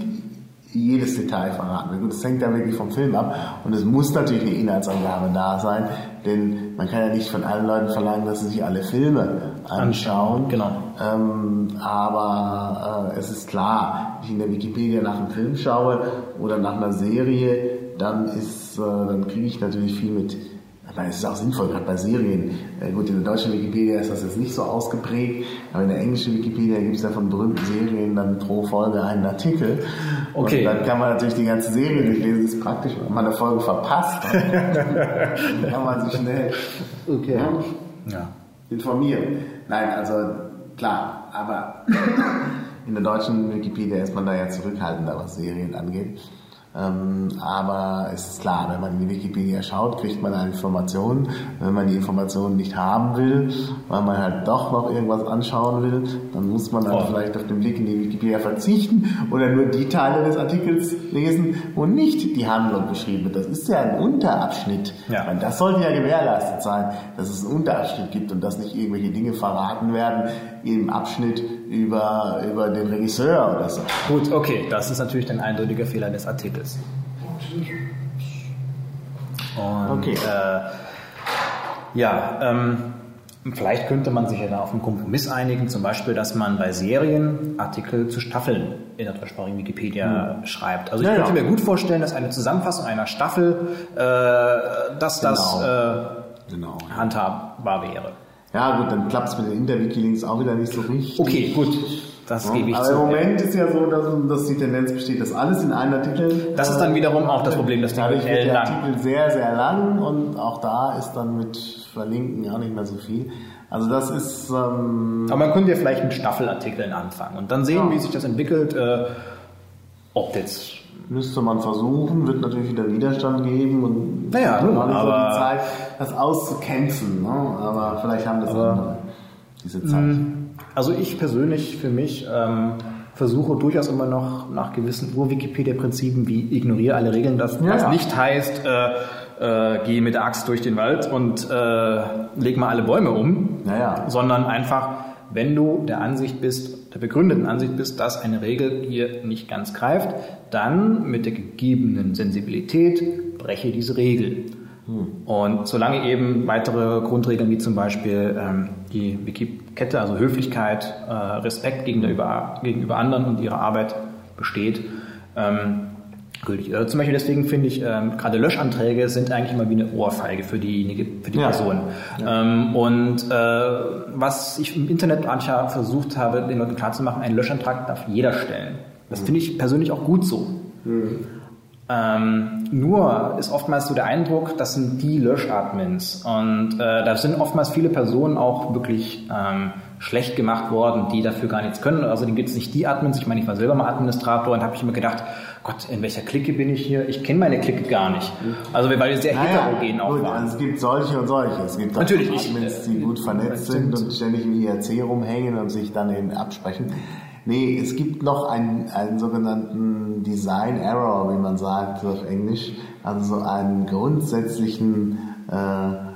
jedes Detail verraten wird. Gut, das hängt ja wirklich vom Film ab und es muss natürlich eine Inhaltsangabe da sein, denn man kann ja nicht von allen Leuten verlangen, dass sie sich alle Filme anschauen. Genau. Ähm, aber äh, es ist klar, wenn ich in der Wikipedia nach einem Film schaue oder nach einer Serie, dann ist, äh, dann kriege ich natürlich viel mit. Aber es ist auch sinnvoll, gerade bei Serien. Äh, gut, in der deutschen Wikipedia ist das jetzt nicht so ausgeprägt, aber in der englischen Wikipedia gibt es ja von berühmten Serien dann pro Folge einen Artikel. Okay. Und dann kann man natürlich die ganze Serie durchlesen. Das ist praktisch, wenn man eine Folge verpasst. dann kann man sich schnell okay. Ja. informieren. Nein, also klar, aber in der deutschen Wikipedia ist man da ja zurückhaltender, was Serien angeht. Ähm, aber es ist klar, wenn man in die Wikipedia schaut, kriegt man da Informationen. Wenn man die Informationen nicht haben will, weil man halt doch noch irgendwas anschauen will, dann muss man dann Oh. vielleicht auf den Blick in die Wikipedia verzichten oder nur die Teile des Artikels lesen, wo nicht die Handlung beschrieben wird. Das ist ja ein Unterabschnitt. Ja. Und das sollte ja gewährleistet sein, dass es einen Unterabschnitt gibt und dass nicht irgendwelche Dinge verraten werden im Abschnitt über, über den Regisseur oder so. Gut, okay, das ist natürlich ein eindeutiger Fehler des Artikels. Und, Okay. Äh, ja, ähm, vielleicht könnte man sich ja da auf einen Kompromiss einigen, zum Beispiel, dass man bei Serien Artikel zu Staffeln in der deutschsprachigen Wikipedia schreibt. Also ich Ja, könnte ja. mir gut vorstellen, dass eine Zusammenfassung einer Staffel, äh, dass das Genau. äh, Genau. handhabbar wäre. Ja gut, dann klappt es mit den Interwiki-Links auch wieder nicht so richtig. Okay, gut, das Ja, gebe ich aber zu. im Moment ist ja so, dass, dass die Tendenz besteht, dass alles in einem Artikel. Das ist dann wiederum auch das Problem, dass die Dadurch wird der lang. Artikel sehr, sehr lang und auch da ist dann mit Verlinken auch nicht mehr so viel. Also das ist ähm, Aber man könnte ja vielleicht mit Staffelartikeln anfangen und dann sehen, Ja. wie sich das entwickelt. Äh, ob jetzt. Müsste man versuchen, wird natürlich wieder Widerstand geben und Naja, hat auch nicht so aber- die Zeit, das auszukämpfen. Ne? Aber vielleicht haben das andere diese Zeit. Also ich persönlich für mich ähm, versuche durchaus immer noch nach gewissen Ur-Wikipedia-Prinzipien wie ignoriere alle Regeln, das Ja, was ja. nicht heißt, äh, äh, gehe mit der Axt durch den Wald und äh, leg mal alle Bäume um, Naja. sondern einfach, wenn du der Ansicht bist, der begründeten Ansicht bist, dass eine Regel hier nicht ganz greift, dann mit der gegebenen Sensibilität breche diese Regel. Und solange eben weitere Grundregeln wie zum Beispiel ähm, die Wiki-Kette, also Höflichkeit, äh, Respekt gegenüber, gegenüber anderen und ihrer Arbeit besteht, ähm, gültig. Also zum Beispiel deswegen finde ich, ähm, gerade Löschanträge sind eigentlich immer wie eine Ohrfeige für diejenige, für die Ja. Person. Ähm, und äh, was ich im Internet manchmal versucht habe, den Leuten klarzumachen, einen Löschantrag darf jeder stellen. Das finde ich persönlich auch gut so. Ähm, nur ist oftmals so der Eindruck, das sind die Löschadmins. Und äh, da sind oftmals viele Personen auch wirklich ähm, schlecht gemacht worden, die dafür gar nichts können. Also gibt es nicht die Admins. Ich meine, ich war selber mal Administrator und habe ich immer gedacht, Gott, in welcher Clique bin ich hier? Ich kenne meine Clique gar nicht. Also weil wir sehr heterogen auch gut, waren. also es gibt solche und solche. Es gibt Natürlich, ich, Admins, äh, die gut vernetzt stimmt. sind und ständig im IRC rumhängen und sich dann eben absprechen. Nee, es gibt noch einen, einen sogenannten Design Error, wie man sagt auf Englisch. Also so einen grundsätzlichen, äh,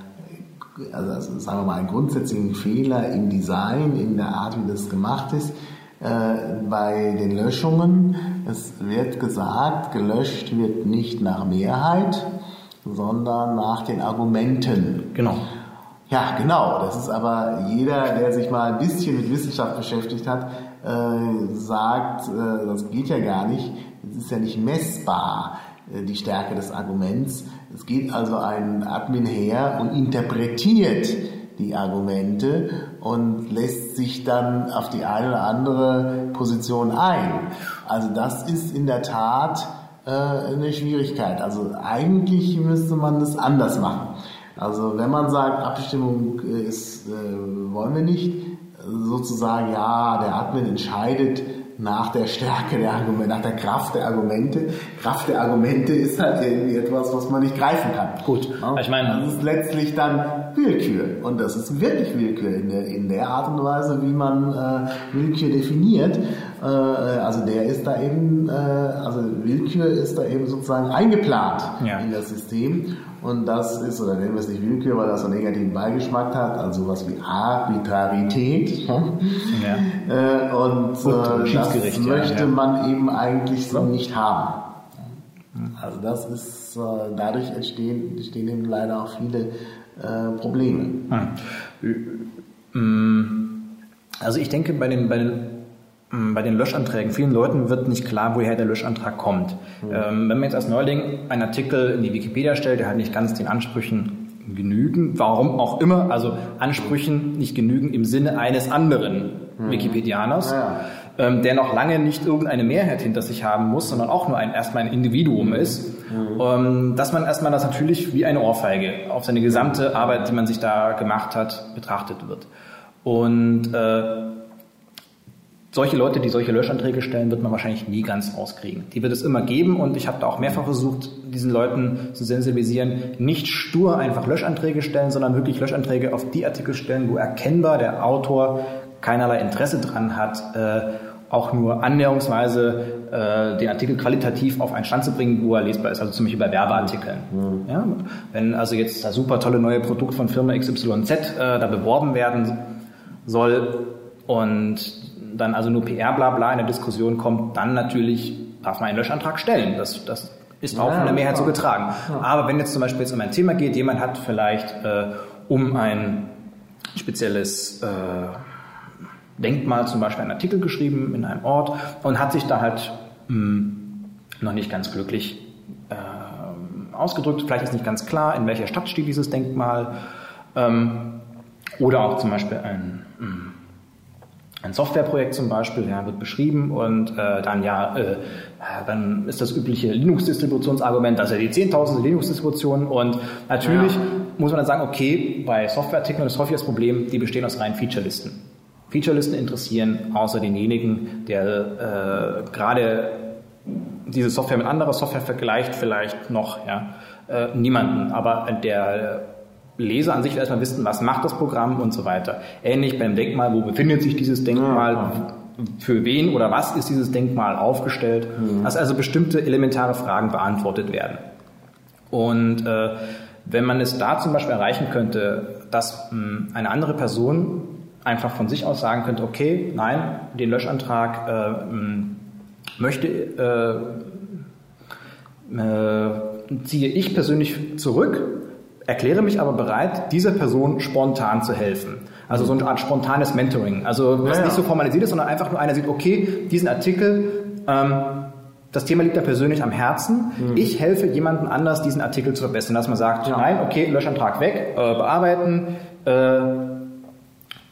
also, also sagen wir mal, einen grundsätzlichen Fehler im Design, in der Art, wie das gemacht ist. Äh, bei den Löschungen, es wird gesagt, gelöscht wird nicht nach Mehrheit, sondern nach den Argumenten. Genau. Ja, genau. Das ist aber jeder, der sich mal ein bisschen mit Wissenschaft beschäftigt hat, äh, sagt, äh, das geht ja gar nicht. Es ist ja nicht messbar, äh, die Stärke des Arguments. Es geht also ein Admin her und interpretiert die Argumente und lässt sich dann auf die eine oder andere Position ein. Also das ist in der Tat äh, eine Schwierigkeit. Also eigentlich müsste man das anders machen. Also wenn man sagt, Abstimmung äh, ist, äh, wollen wir nicht, sozusagen, ja, der Admin entscheidet nach der Stärke der Argumente, nach der Kraft der Argumente. Kraft der Argumente ist halt irgendwie etwas, was man nicht greifen kann. Gut, Ja? ich meine- das ist letztlich dann Willkür. Und das ist wirklich Willkür in der, in der Art und Weise, wie man äh, Willkür definiert. Äh, also der ist da eben, äh, also Willkür ist da eben sozusagen eingeplant Ja. in das System. Und das ist, oder nennen wir es nicht Willkür, weil das so einen negativen Beigeschmack hat, also was wie Arbitrarität. Ja. Äh, und Gut, äh, das möchte ja. man eben eigentlich so nicht haben. Also das ist, äh, dadurch entstehen, entstehen eben leider auch viele äh, Probleme. Hm. Also ich denke, bei den, bei den hm, bei den Löschanträgen, vielen Leuten wird nicht klar, woher der Löschantrag kommt. Mhm. Ähm, wenn man jetzt als Neuling einen Artikel in die Wikipedia stellt, der halt nicht ganz den Ansprüchen genügen, warum auch immer, also Ansprüchen nicht genügen im Sinne eines anderen mhm. Wikipedianers, ja. ähm, der noch lange nicht irgendeine Mehrheit hinter sich haben muss, sondern auch nur ein, erstmal ein Individuum ist, mhm. ähm, dass man erstmal das natürlich wie eine Ohrfeige auf seine gesamte Arbeit, die man sich da gemacht hat, betrachtet wird. Und äh, solche Leute, die solche Löschanträge stellen, wird man wahrscheinlich nie ganz rauskriegen. Die wird es immer geben und ich habe da auch mehrfach versucht, diesen Leuten zu sensibilisieren, nicht stur einfach Löschanträge stellen, sondern wirklich Löschanträge auf die Artikel stellen, wo erkennbar der Autor keinerlei Interesse dran hat, äh, auch nur annäherungsweise äh, den Artikel qualitativ auf einen Stand zu bringen, wo er lesbar ist, also zum Beispiel bei Werbeartikeln. Mhm. Ja? Wenn also jetzt das super tolle neue Produkt von Firma XYZ äh, da beworben werden soll und dann also nur PR bla bla in der Diskussion kommt, dann natürlich darf man einen Löschantrag stellen. Das, das ist auch ja, von der Mehrheit so getragen. Ja. Aber wenn jetzt zum Beispiel jetzt um ein Thema geht, jemand hat vielleicht äh, um ein spezielles äh, Denkmal zum Beispiel einen Artikel geschrieben in einem Ort und hat sich da halt mh, hm, noch nicht ganz glücklich äh, ausgedrückt. Vielleicht ist nicht ganz klar, in welcher Stadt steht dieses Denkmal. Ähm, oder auch zum Beispiel ein mh, hm, ein Softwareprojekt zum Beispiel ja, wird beschrieben und äh, dann ja, äh, dann ist das übliche Linux-Distributionsargument, das ist ja die zehntausende Linux-Distribution und natürlich ja. muss man dann sagen, okay, bei Softwareartikeln ist häufig das Problem, die bestehen aus reinen Featurelisten. Featurelisten interessieren außer denjenigen, der äh, gerade diese Software mit anderer Software vergleicht, vielleicht noch ja, äh, niemanden, aber der Leser an sich erstmal wissen, was macht das Programm und so weiter. Ähnlich beim Denkmal, wo befindet sich dieses Denkmal, ja. für wen oder was ist dieses Denkmal aufgestellt, mhm. dass also bestimmte elementare Fragen beantwortet werden. Und äh, wenn man es da zum Beispiel erreichen könnte, dass mh, hm, eine andere Person einfach von sich aus sagen könnte, okay, nein, den Löschantrag äh, mh, hm, möchte äh, äh, ziehe ich persönlich zurück erkläre mich aber bereit, dieser Person spontan zu helfen. Also so eine Art spontanes Mentoring. Also was ja, ja. nicht so formalisiert ist, sondern einfach nur einer sieht, okay, diesen Artikel, ähm, das Thema liegt da persönlich am Herzen. Mhm. Ich helfe jemandem anders, diesen Artikel zu verbessern. Dass man sagt, ja. nein, okay, Löschantrag weg, äh, bearbeiten, äh,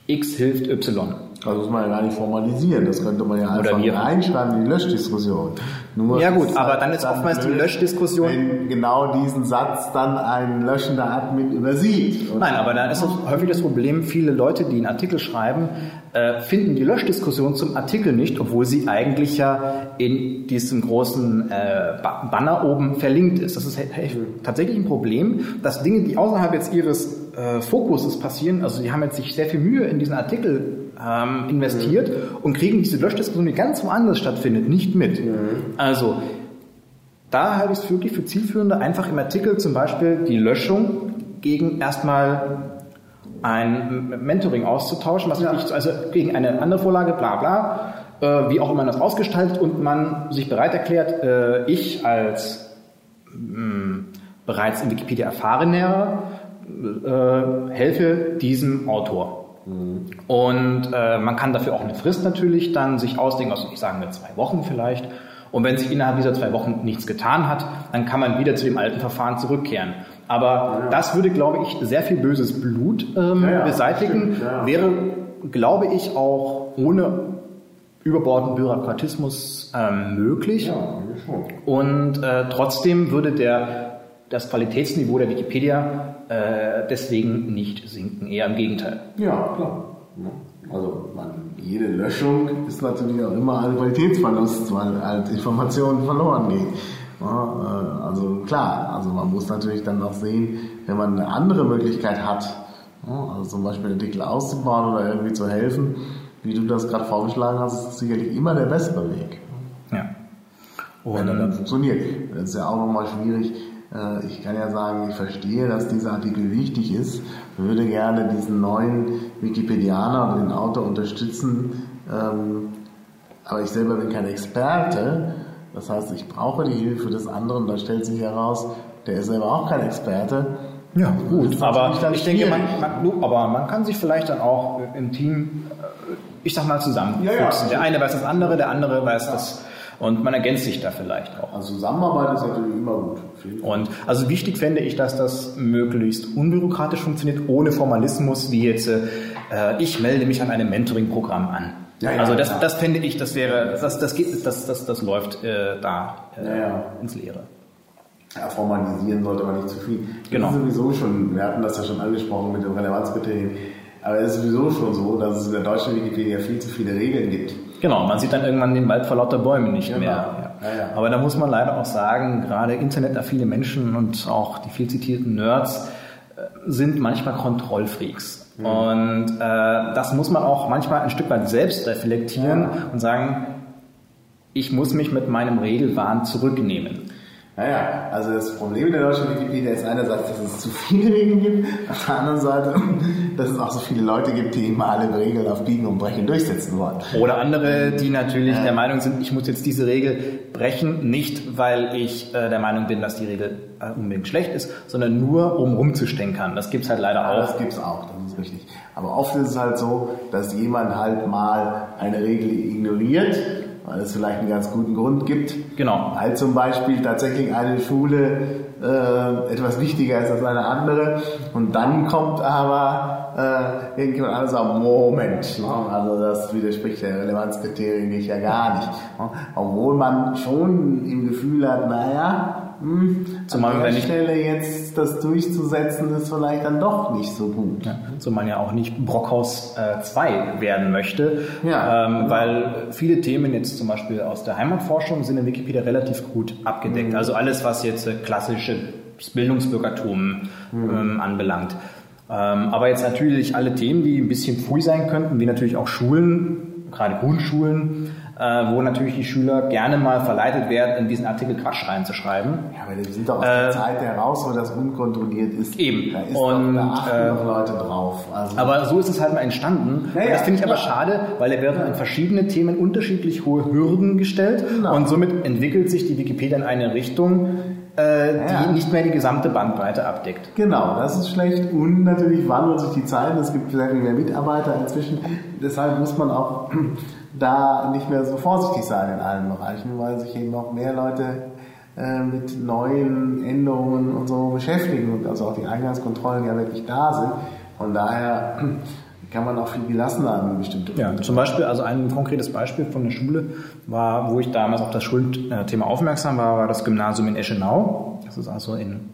X hilft Y. Also das muss man ja gar nicht formalisieren, das könnte man ja einfach reinschreiben in die Löschdiskussion. Nur ja gut, aber dann ist oftmals die Löschdiskussion... Wenn genau diesen Satz dann ein löschender Admin übersieht. Nein, aber dann ist auch häufig das Problem, viele Leute, die einen Artikel schreiben, äh, finden die Löschdiskussion zum Artikel nicht, obwohl sie eigentlich ja in diesem großen äh, Banner oben verlinkt ist. Das ist tatsächlich ein Problem, dass Dinge, die außerhalb jetzt ihres äh, Fokuses passieren, also die haben jetzt sich sehr viel Mühe in diesen Artikel ähm, investiert mhm. und kriegen diese Löschdiskussion, die ganz woanders stattfindet, nicht mit. Mhm. Also da halte ich es wirklich für zielführender, einfach im Artikel zum Beispiel die Löschung gegen erstmal ein Mentoring auszutauschen, was ja. ich, also gegen eine andere Vorlage, bla bla, äh, wie auch immer man das ausgestaltet und man sich bereit erklärt, äh, ich als mh, hm, bereits in Wikipedia erfahrener äh, helfe diesem Autor. Und äh, man kann dafür auch eine Frist natürlich dann sich ausdenken, also ich sage mir zwei Wochen vielleicht. Und wenn sich innerhalb dieser zwei Wochen nichts getan hat, dann kann man wieder zu dem alten Verfahren zurückkehren. Aber ja. das würde, glaube ich, sehr viel böses Blut ähm, ja, ja, beseitigen. Stimmt, Wäre, glaube ich, auch ohne überbordenden Bürokratismus ähm, möglich. Und äh, trotzdem würde der, das Qualitätsniveau der Wikipedia äh, deswegen nicht sinken, eher im Gegenteil. Ja, klar. Also man, jede Löschung ist natürlich auch immer ein Qualitätsverlust, weil halt Informationen verloren gehen. Ja, äh, also klar, also man muss natürlich dann noch sehen, wenn man eine andere Möglichkeit hat, ja, also zum Beispiel Artikel auszubauen oder irgendwie zu helfen, wie du das gerade vorgeschlagen hast, ist sicherlich immer der bessere Weg. Ja. Und wenn er dann funktioniert. Das ist ja auch nochmal schwierig, äh, ich kann ja sagen, ich verstehe, dass dieser Artikel wichtig ist, würde gerne diesen neuen Wikipedianer und den Autor unterstützen, ähm, aber ich selber bin kein Experte. Das heißt, ich brauche die Hilfe des anderen. Da stellt sich heraus, der ist selber auch kein Experte. Ja, gut, aber ich denke, man, schwierig. man, aber man kann sich vielleicht dann auch im Team, äh, ich sag mal, zusammenfuchsen. Ja, ja. Der eine weiß das andere, der andere weiß das und man ergänzt sich da vielleicht auch. Also Zusammenarbeit ist natürlich immer gut. Und also wichtig fände ich, dass das möglichst unbürokratisch funktioniert, ohne Formalismus, wie jetzt, äh, ich melde mich an einem Mentoring-Programm an. Ja, ja, also das, klar. das fände ich, das wäre, das, das geht, das, das, das läuft äh, da äh, Ja, ja. ins Leere. Ja, formalisieren sollte man nicht zu viel. Genau. Das ist sowieso schon, wir hatten das ja schon angesprochen mit den Relevanzkriterien, aber es ist sowieso schon so, dass es in der deutschen Wikipedia viel zu viele Regeln gibt. Genau, man sieht dann irgendwann den Wald vor lauter Bäumen nicht Genau. mehr. Ja, ja. Aber da muss man leider auch sagen, gerade internetaffine Menschen und auch die viel zitierten Nerds äh, sind manchmal Kontrollfreaks. Mhm. Und äh, das muss man auch manchmal ein Stück weit selbst reflektieren und sagen, ich muss mich mit meinem Regelwahn zurücknehmen. Naja, also das Problem in der deutschen Wikipedia ist einerseits, dass es zu viele Regeln gibt, auf der anderen Seite, dass es auch so viele Leute gibt, die immer alle Regeln auf Biegen und Brechen durchsetzen wollen. Oder andere, die natürlich der Meinung sind, ich muss jetzt diese Regel brechen, nicht weil ich äh, der Meinung bin, dass die Regel äh, unbedingt schlecht ist, sondern nur um rumzustänkern. Das gibt's halt leider auch. das gibt's auch, das ist richtig. Aber oft ist es halt so, dass jemand halt mal eine Regel ignoriert, weil es vielleicht einen ganz guten Grund gibt. Genau. Weil zum Beispiel tatsächlich eine Schule äh, etwas wichtiger ist als eine andere. Und dann kommt aber äh, irgendjemand anderes und sagt, Moment, ne? also das widerspricht der Relevanzkriterien nicht ja gar nicht. Ne? Obwohl man schon im Gefühl hat, naja, hm, Zumal an der wenn ich- Stelle jetzt das durchzusetzen, ist vielleicht dann doch nicht so gut. Ja, man ja auch nicht Brockhaus 2 werden möchte, Ja, ähm, genau. weil viele Themen jetzt zum Beispiel aus der Heimatforschung sind in Wikipedia relativ gut abgedeckt. Mhm. Also alles, was jetzt äh, klassisches Bildungsbürgertum Mhm. ähm, anbelangt. Ähm, aber jetzt natürlich alle Themen, die ein bisschen pfui sein könnten, wie natürlich auch Schulen, gerade Grundschulen, äh, wo natürlich die Schüler gerne mal verleitet werden, in diesen Artikel Quatsch reinzuschreiben. Ja, aber wir sind doch aus der Äh, Zeit heraus, wo das unkontrolliert ist. Eben. Da, ist Und, doch, da achten äh, doch Leute drauf. Also, Aber so ist es halt mal entstanden. Ja, Und ja, das finde ich aber schade, weil da werden an verschiedene Themen unterschiedlich hohe Hürden gestellt Genau. und somit entwickelt sich die Wikipedia in eine Richtung, äh, Ja. die nicht mehr die gesamte Bandbreite abdeckt. genau, das ist schlecht. Und natürlich wandeln sich die Zeiten. Es gibt sehr viel mehr Mitarbeiter inzwischen. Deshalb muss man auch da nicht mehr so vorsichtig sein in allen Bereichen, weil sich eben noch mehr Leute äh, mit neuen Änderungen und so beschäftigen und also auch die Eingangskontrollen ja wirklich da sind. Von daher kann man auch viel gelassener an bestimmte Ja, zum Beispiel, also ein konkretes Beispiel von der Schule war, wo ich damals auf das Schulthema aufmerksam war, war das Gymnasium in Eschenau. Das ist also in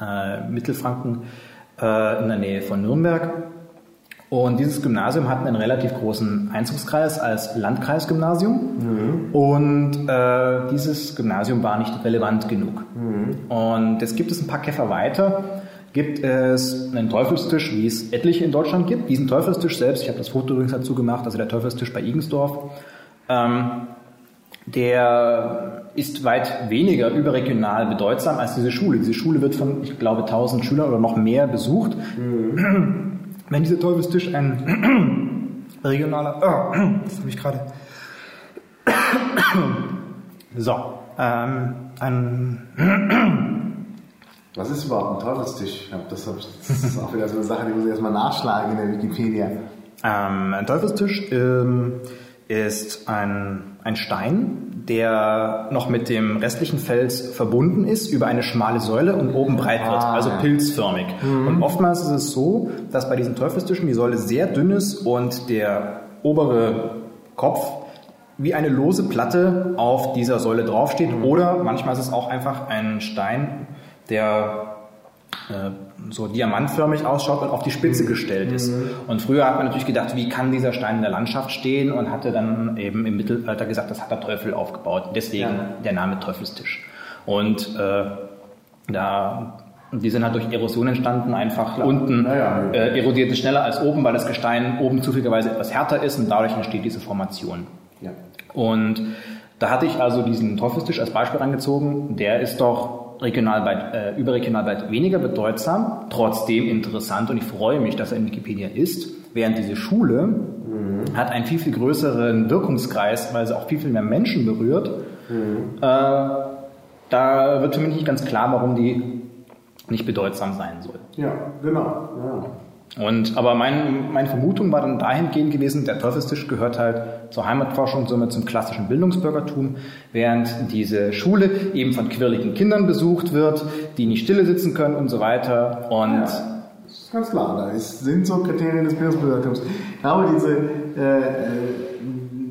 äh, Mittelfranken äh, in der Nähe von Nürnberg. Und dieses Gymnasium hat einen relativ großen Einzugskreis als Landkreisgymnasium. Und äh, dieses Gymnasium war nicht relevant genug. Und jetzt gibt es ein paar Käfer weiter, gibt es einen Teufelstisch, wie es etliche in Deutschland gibt. Diesen Teufelstisch selbst, ich habe das Foto übrigens dazu gemacht, also der Teufelstisch bei Igensdorf, ähm, der ist weit weniger überregional bedeutsam als diese Schule. Diese Schule wird von, ich glaube, 1000 Schülern oder noch mehr besucht. Wenn dieser Teufelstisch ein regionaler, oh, das habe ich gerade. So, ähm, ein Was ist überhaupt ein Teufelstisch? Das ist auch wieder so eine Sache, die muss ich erstmal nachschlagen in der Wikipedia. Ähm, ein Teufelstisch ähm, ist ein, ein Stein, der noch mit dem restlichen Fels verbunden ist über eine schmale Säule und oben breit wird, Ah, also pilzförmig. Und oftmals ist es so, dass bei diesen Teufelstischen die Säule sehr dünn ist und der obere Kopf wie eine lose Platte auf dieser Säule draufsteht. Oder manchmal ist es auch einfach ein Stein, der so diamantförmig ausschaut und auf die Spitze gestellt ist. Und früher hat man natürlich gedacht, wie kann dieser Stein in der Landschaft stehen und hatte dann eben im Mittelalter gesagt, das hat der Teufel aufgebaut. Deswegen Ja. der Name Teufelstisch. Und äh, da die sind halt durch Erosion entstanden, einfach unten Ja, äh, erodiert es schneller als oben, weil das Gestein oben zufälligerweise etwas härter ist und dadurch entsteht diese Formation. Ja. Und da hatte ich also diesen Teufelstisch als Beispiel rangezogen. Der ist doch regional weit, äh, überregional weit weniger bedeutsam, trotzdem interessant und ich freue mich, dass er in Wikipedia ist. Während diese Schule hat einen viel, viel größeren Wirkungskreis, weil sie auch viel, viel mehr Menschen berührt. Äh, da wird für mich nicht ganz klar, warum die nicht bedeutsam sein soll. Ja, genau. Ja. Und, aber mein, meine Vermutung war dann dahingehend gewesen, der Teufelstisch gehört halt zur Heimatforschung, somit zum klassischen Bildungsbürgertum, während diese Schule eben von quirligen Kindern besucht wird, die nicht stille sitzen können und so weiter. Und Ja, ist ganz klar, da sind so Kriterien des Bildungsbürgertums. Ich glaube, diese, äh, äh,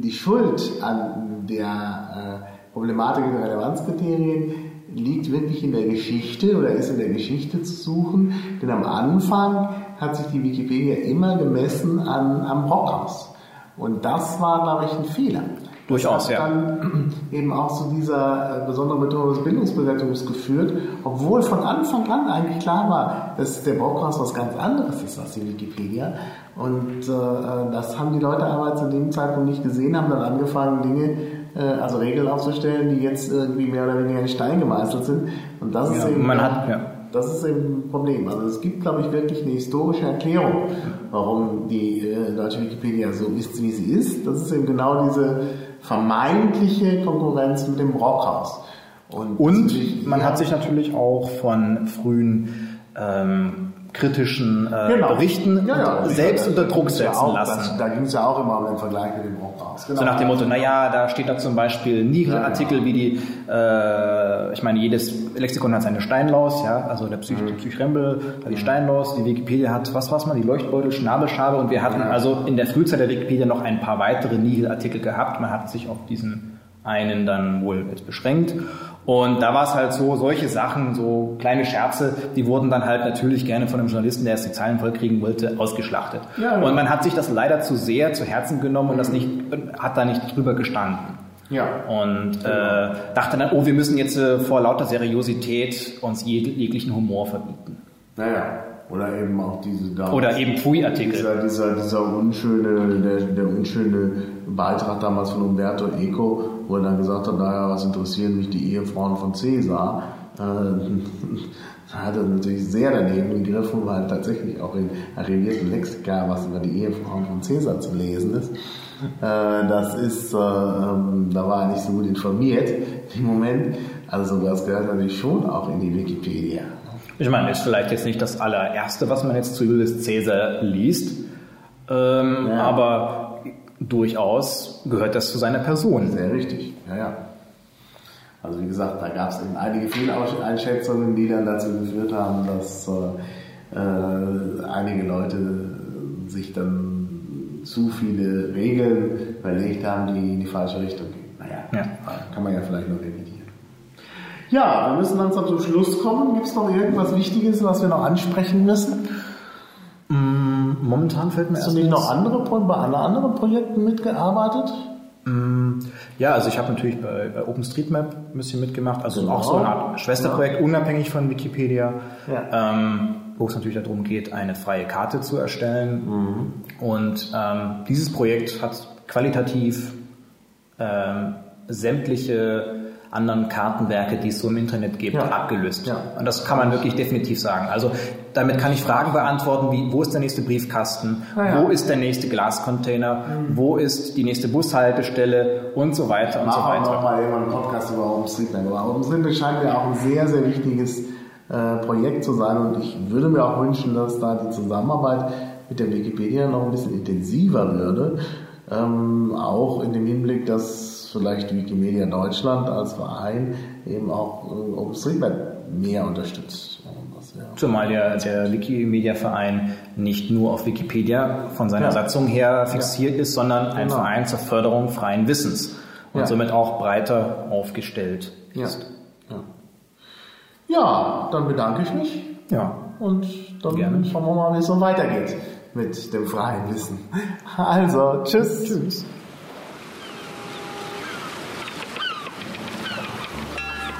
die Schuld an der äh, Problematik der Relevanzkriterien liegt wirklich in der Geschichte oder ist in der Geschichte zu suchen, denn am Anfang hat sich die Wikipedia immer gemessen an, am Brockhaus. Und das war, glaube ich, ein Fehler. Durchaus, das hat ja. dann eben auch zu dieser äh, besonderen Betonung des Bildungsbewertungs geführt, obwohl von Anfang an eigentlich klar war, dass der Brockhaus was ganz anderes ist als die Wikipedia. Und äh, das haben die Leute aber zu dem Zeitpunkt nicht gesehen, haben dann angefangen, Dinge, äh, also Regeln aufzustellen, die jetzt irgendwie mehr oder weniger in Stein gemeißelt sind. Und das ist Ja, eben man hat- ja. Das ist eben ein Problem. Also es gibt, glaube ich, wirklich eine historische Erklärung, warum die äh, deutsche Wikipedia so ist, wie sie ist. Das ist eben genau diese vermeintliche Konkurrenz mit dem Brockhaus. Und, Und man hat sich natürlich auch von frühen ähm, kritischen äh, genau. Berichten Ja, ja, selbst sicher. unter Druck Das ist ja setzen auch, lassen. Das, da ging es ja auch immer um den Vergleich mit dem Brockhaus. Genau. So nach dem Motto, naja, da steht da zum Beispiel Nigel-Artikel wie die, äh, ich meine, jedes Lexikon hat seine Steinlaus, ja, also der Psych Mhm. Psychrembel hat die Steinlaus, die Wikipedia hat, was war's mal, die Leuchtbeutel, Schnabelschabe und wir hatten also in der Frühzeit der Wikipedia noch ein paar weitere Nigel-Artikel gehabt. Man hat sich auf diesen einen dann wohl beschränkt. Und da war es halt so, solche Sachen, so kleine Scherze, die wurden dann halt natürlich gerne von einem Journalisten, der es die Zeilen vollkriegen wollte, ausgeschlachtet. Ja, ja. Und man hat sich das leider zu sehr zu Herzen genommen und das nicht, hat da nicht drüber gestanden. ja. Und äh, dachte dann, oh, wir müssen jetzt äh, vor lauter Seriosität uns jeg jeglichen Humor verbieten. Naja. Oder eben auch diese da. Oder eben Pfui-Artikel. Dieser, dieser, dieser unschöne, der, der unschöne Beitrag damals von Umberto Eco, wo er dann gesagt hat, naja, was interessieren mich die Ehefrauen von Cäsar? Äh, da hat er natürlich sehr daneben gegriffen, weil tatsächlich auch in arrivierten Lexika was über die Ehefrauen von Cäsar zu lesen ist. Äh, das ist, äh, ähm, da war er nicht so gut informiert im Moment. Also das gehört natürlich schon auch in die Wikipedia. Ich meine, ist vielleicht jetzt nicht das allererste, was man jetzt zu Julius Caesar liest, ähm, Ja. aber durchaus gehört das zu seiner Person. Sehr richtig, ja, ja. Also wie gesagt, da gab es eben einige Fehleinschätzungen, die dann dazu geführt haben, dass äh, äh, einige Leute sich dann zu viele Regeln überlegt haben, die in die falsche Richtung gehen. Naja, Ja. kann man ja vielleicht noch revidieren. Ja, wir müssen langsam zum Schluss kommen. Gibt es noch irgendwas Wichtiges, was wir noch ansprechen müssen? Momentan fällt mir Hast du nicht noch andere, bei anderen Projekten mitgearbeitet? Ja, also ich habe natürlich bei, bei OpenStreetMap ein bisschen mitgemacht, also Genau. auch so eine Art Schwesterprojekt, unabhängig von Wikipedia, Ja. ähm, wo es natürlich darum geht, eine freie Karte zu erstellen. Mhm. Und ähm, dieses Projekt hat qualitativ ähm, sämtliche anderen Kartenwerke, die es so im Internet gibt, Ja. abgelöst. Ja. Und das kann man wirklich definitiv sagen. Also damit kann ich Fragen beantworten, wie wo ist der nächste Briefkasten, Ah, ja. wo ist der nächste Glascontainer, wo ist die nächste Bushaltestelle und so weiter und so Machen wir weiter. mal irgendwann einen Podcast über OpenStreetMap. Aber OpenStreetMap scheint mir auch ein sehr, sehr wichtiges äh, Projekt zu sein und ich würde mir auch wünschen, dass da die Zusammenarbeit mit der Wikipedia noch ein bisschen intensiver würde. Ähm, auch in dem Hinblick, dass vielleicht Wikimedia Deutschland als Verein eben auch äh, OpenStreetMap mehr unterstützt. Ja, Zumal ja der Wikimedia-Verein nicht nur auf Wikipedia von seiner Ja. Satzung her fixiert ist, sondern ein Genau. Verein zur Förderung freien Wissens und Ja. somit auch breiter aufgestellt Ja. ist. Ja. ja, dann bedanke ich mich. Ja. Und dann Gerne. schauen wir mal, wie es so weitergeht mit dem freien Wissen. Also, tschüss. Tschüss.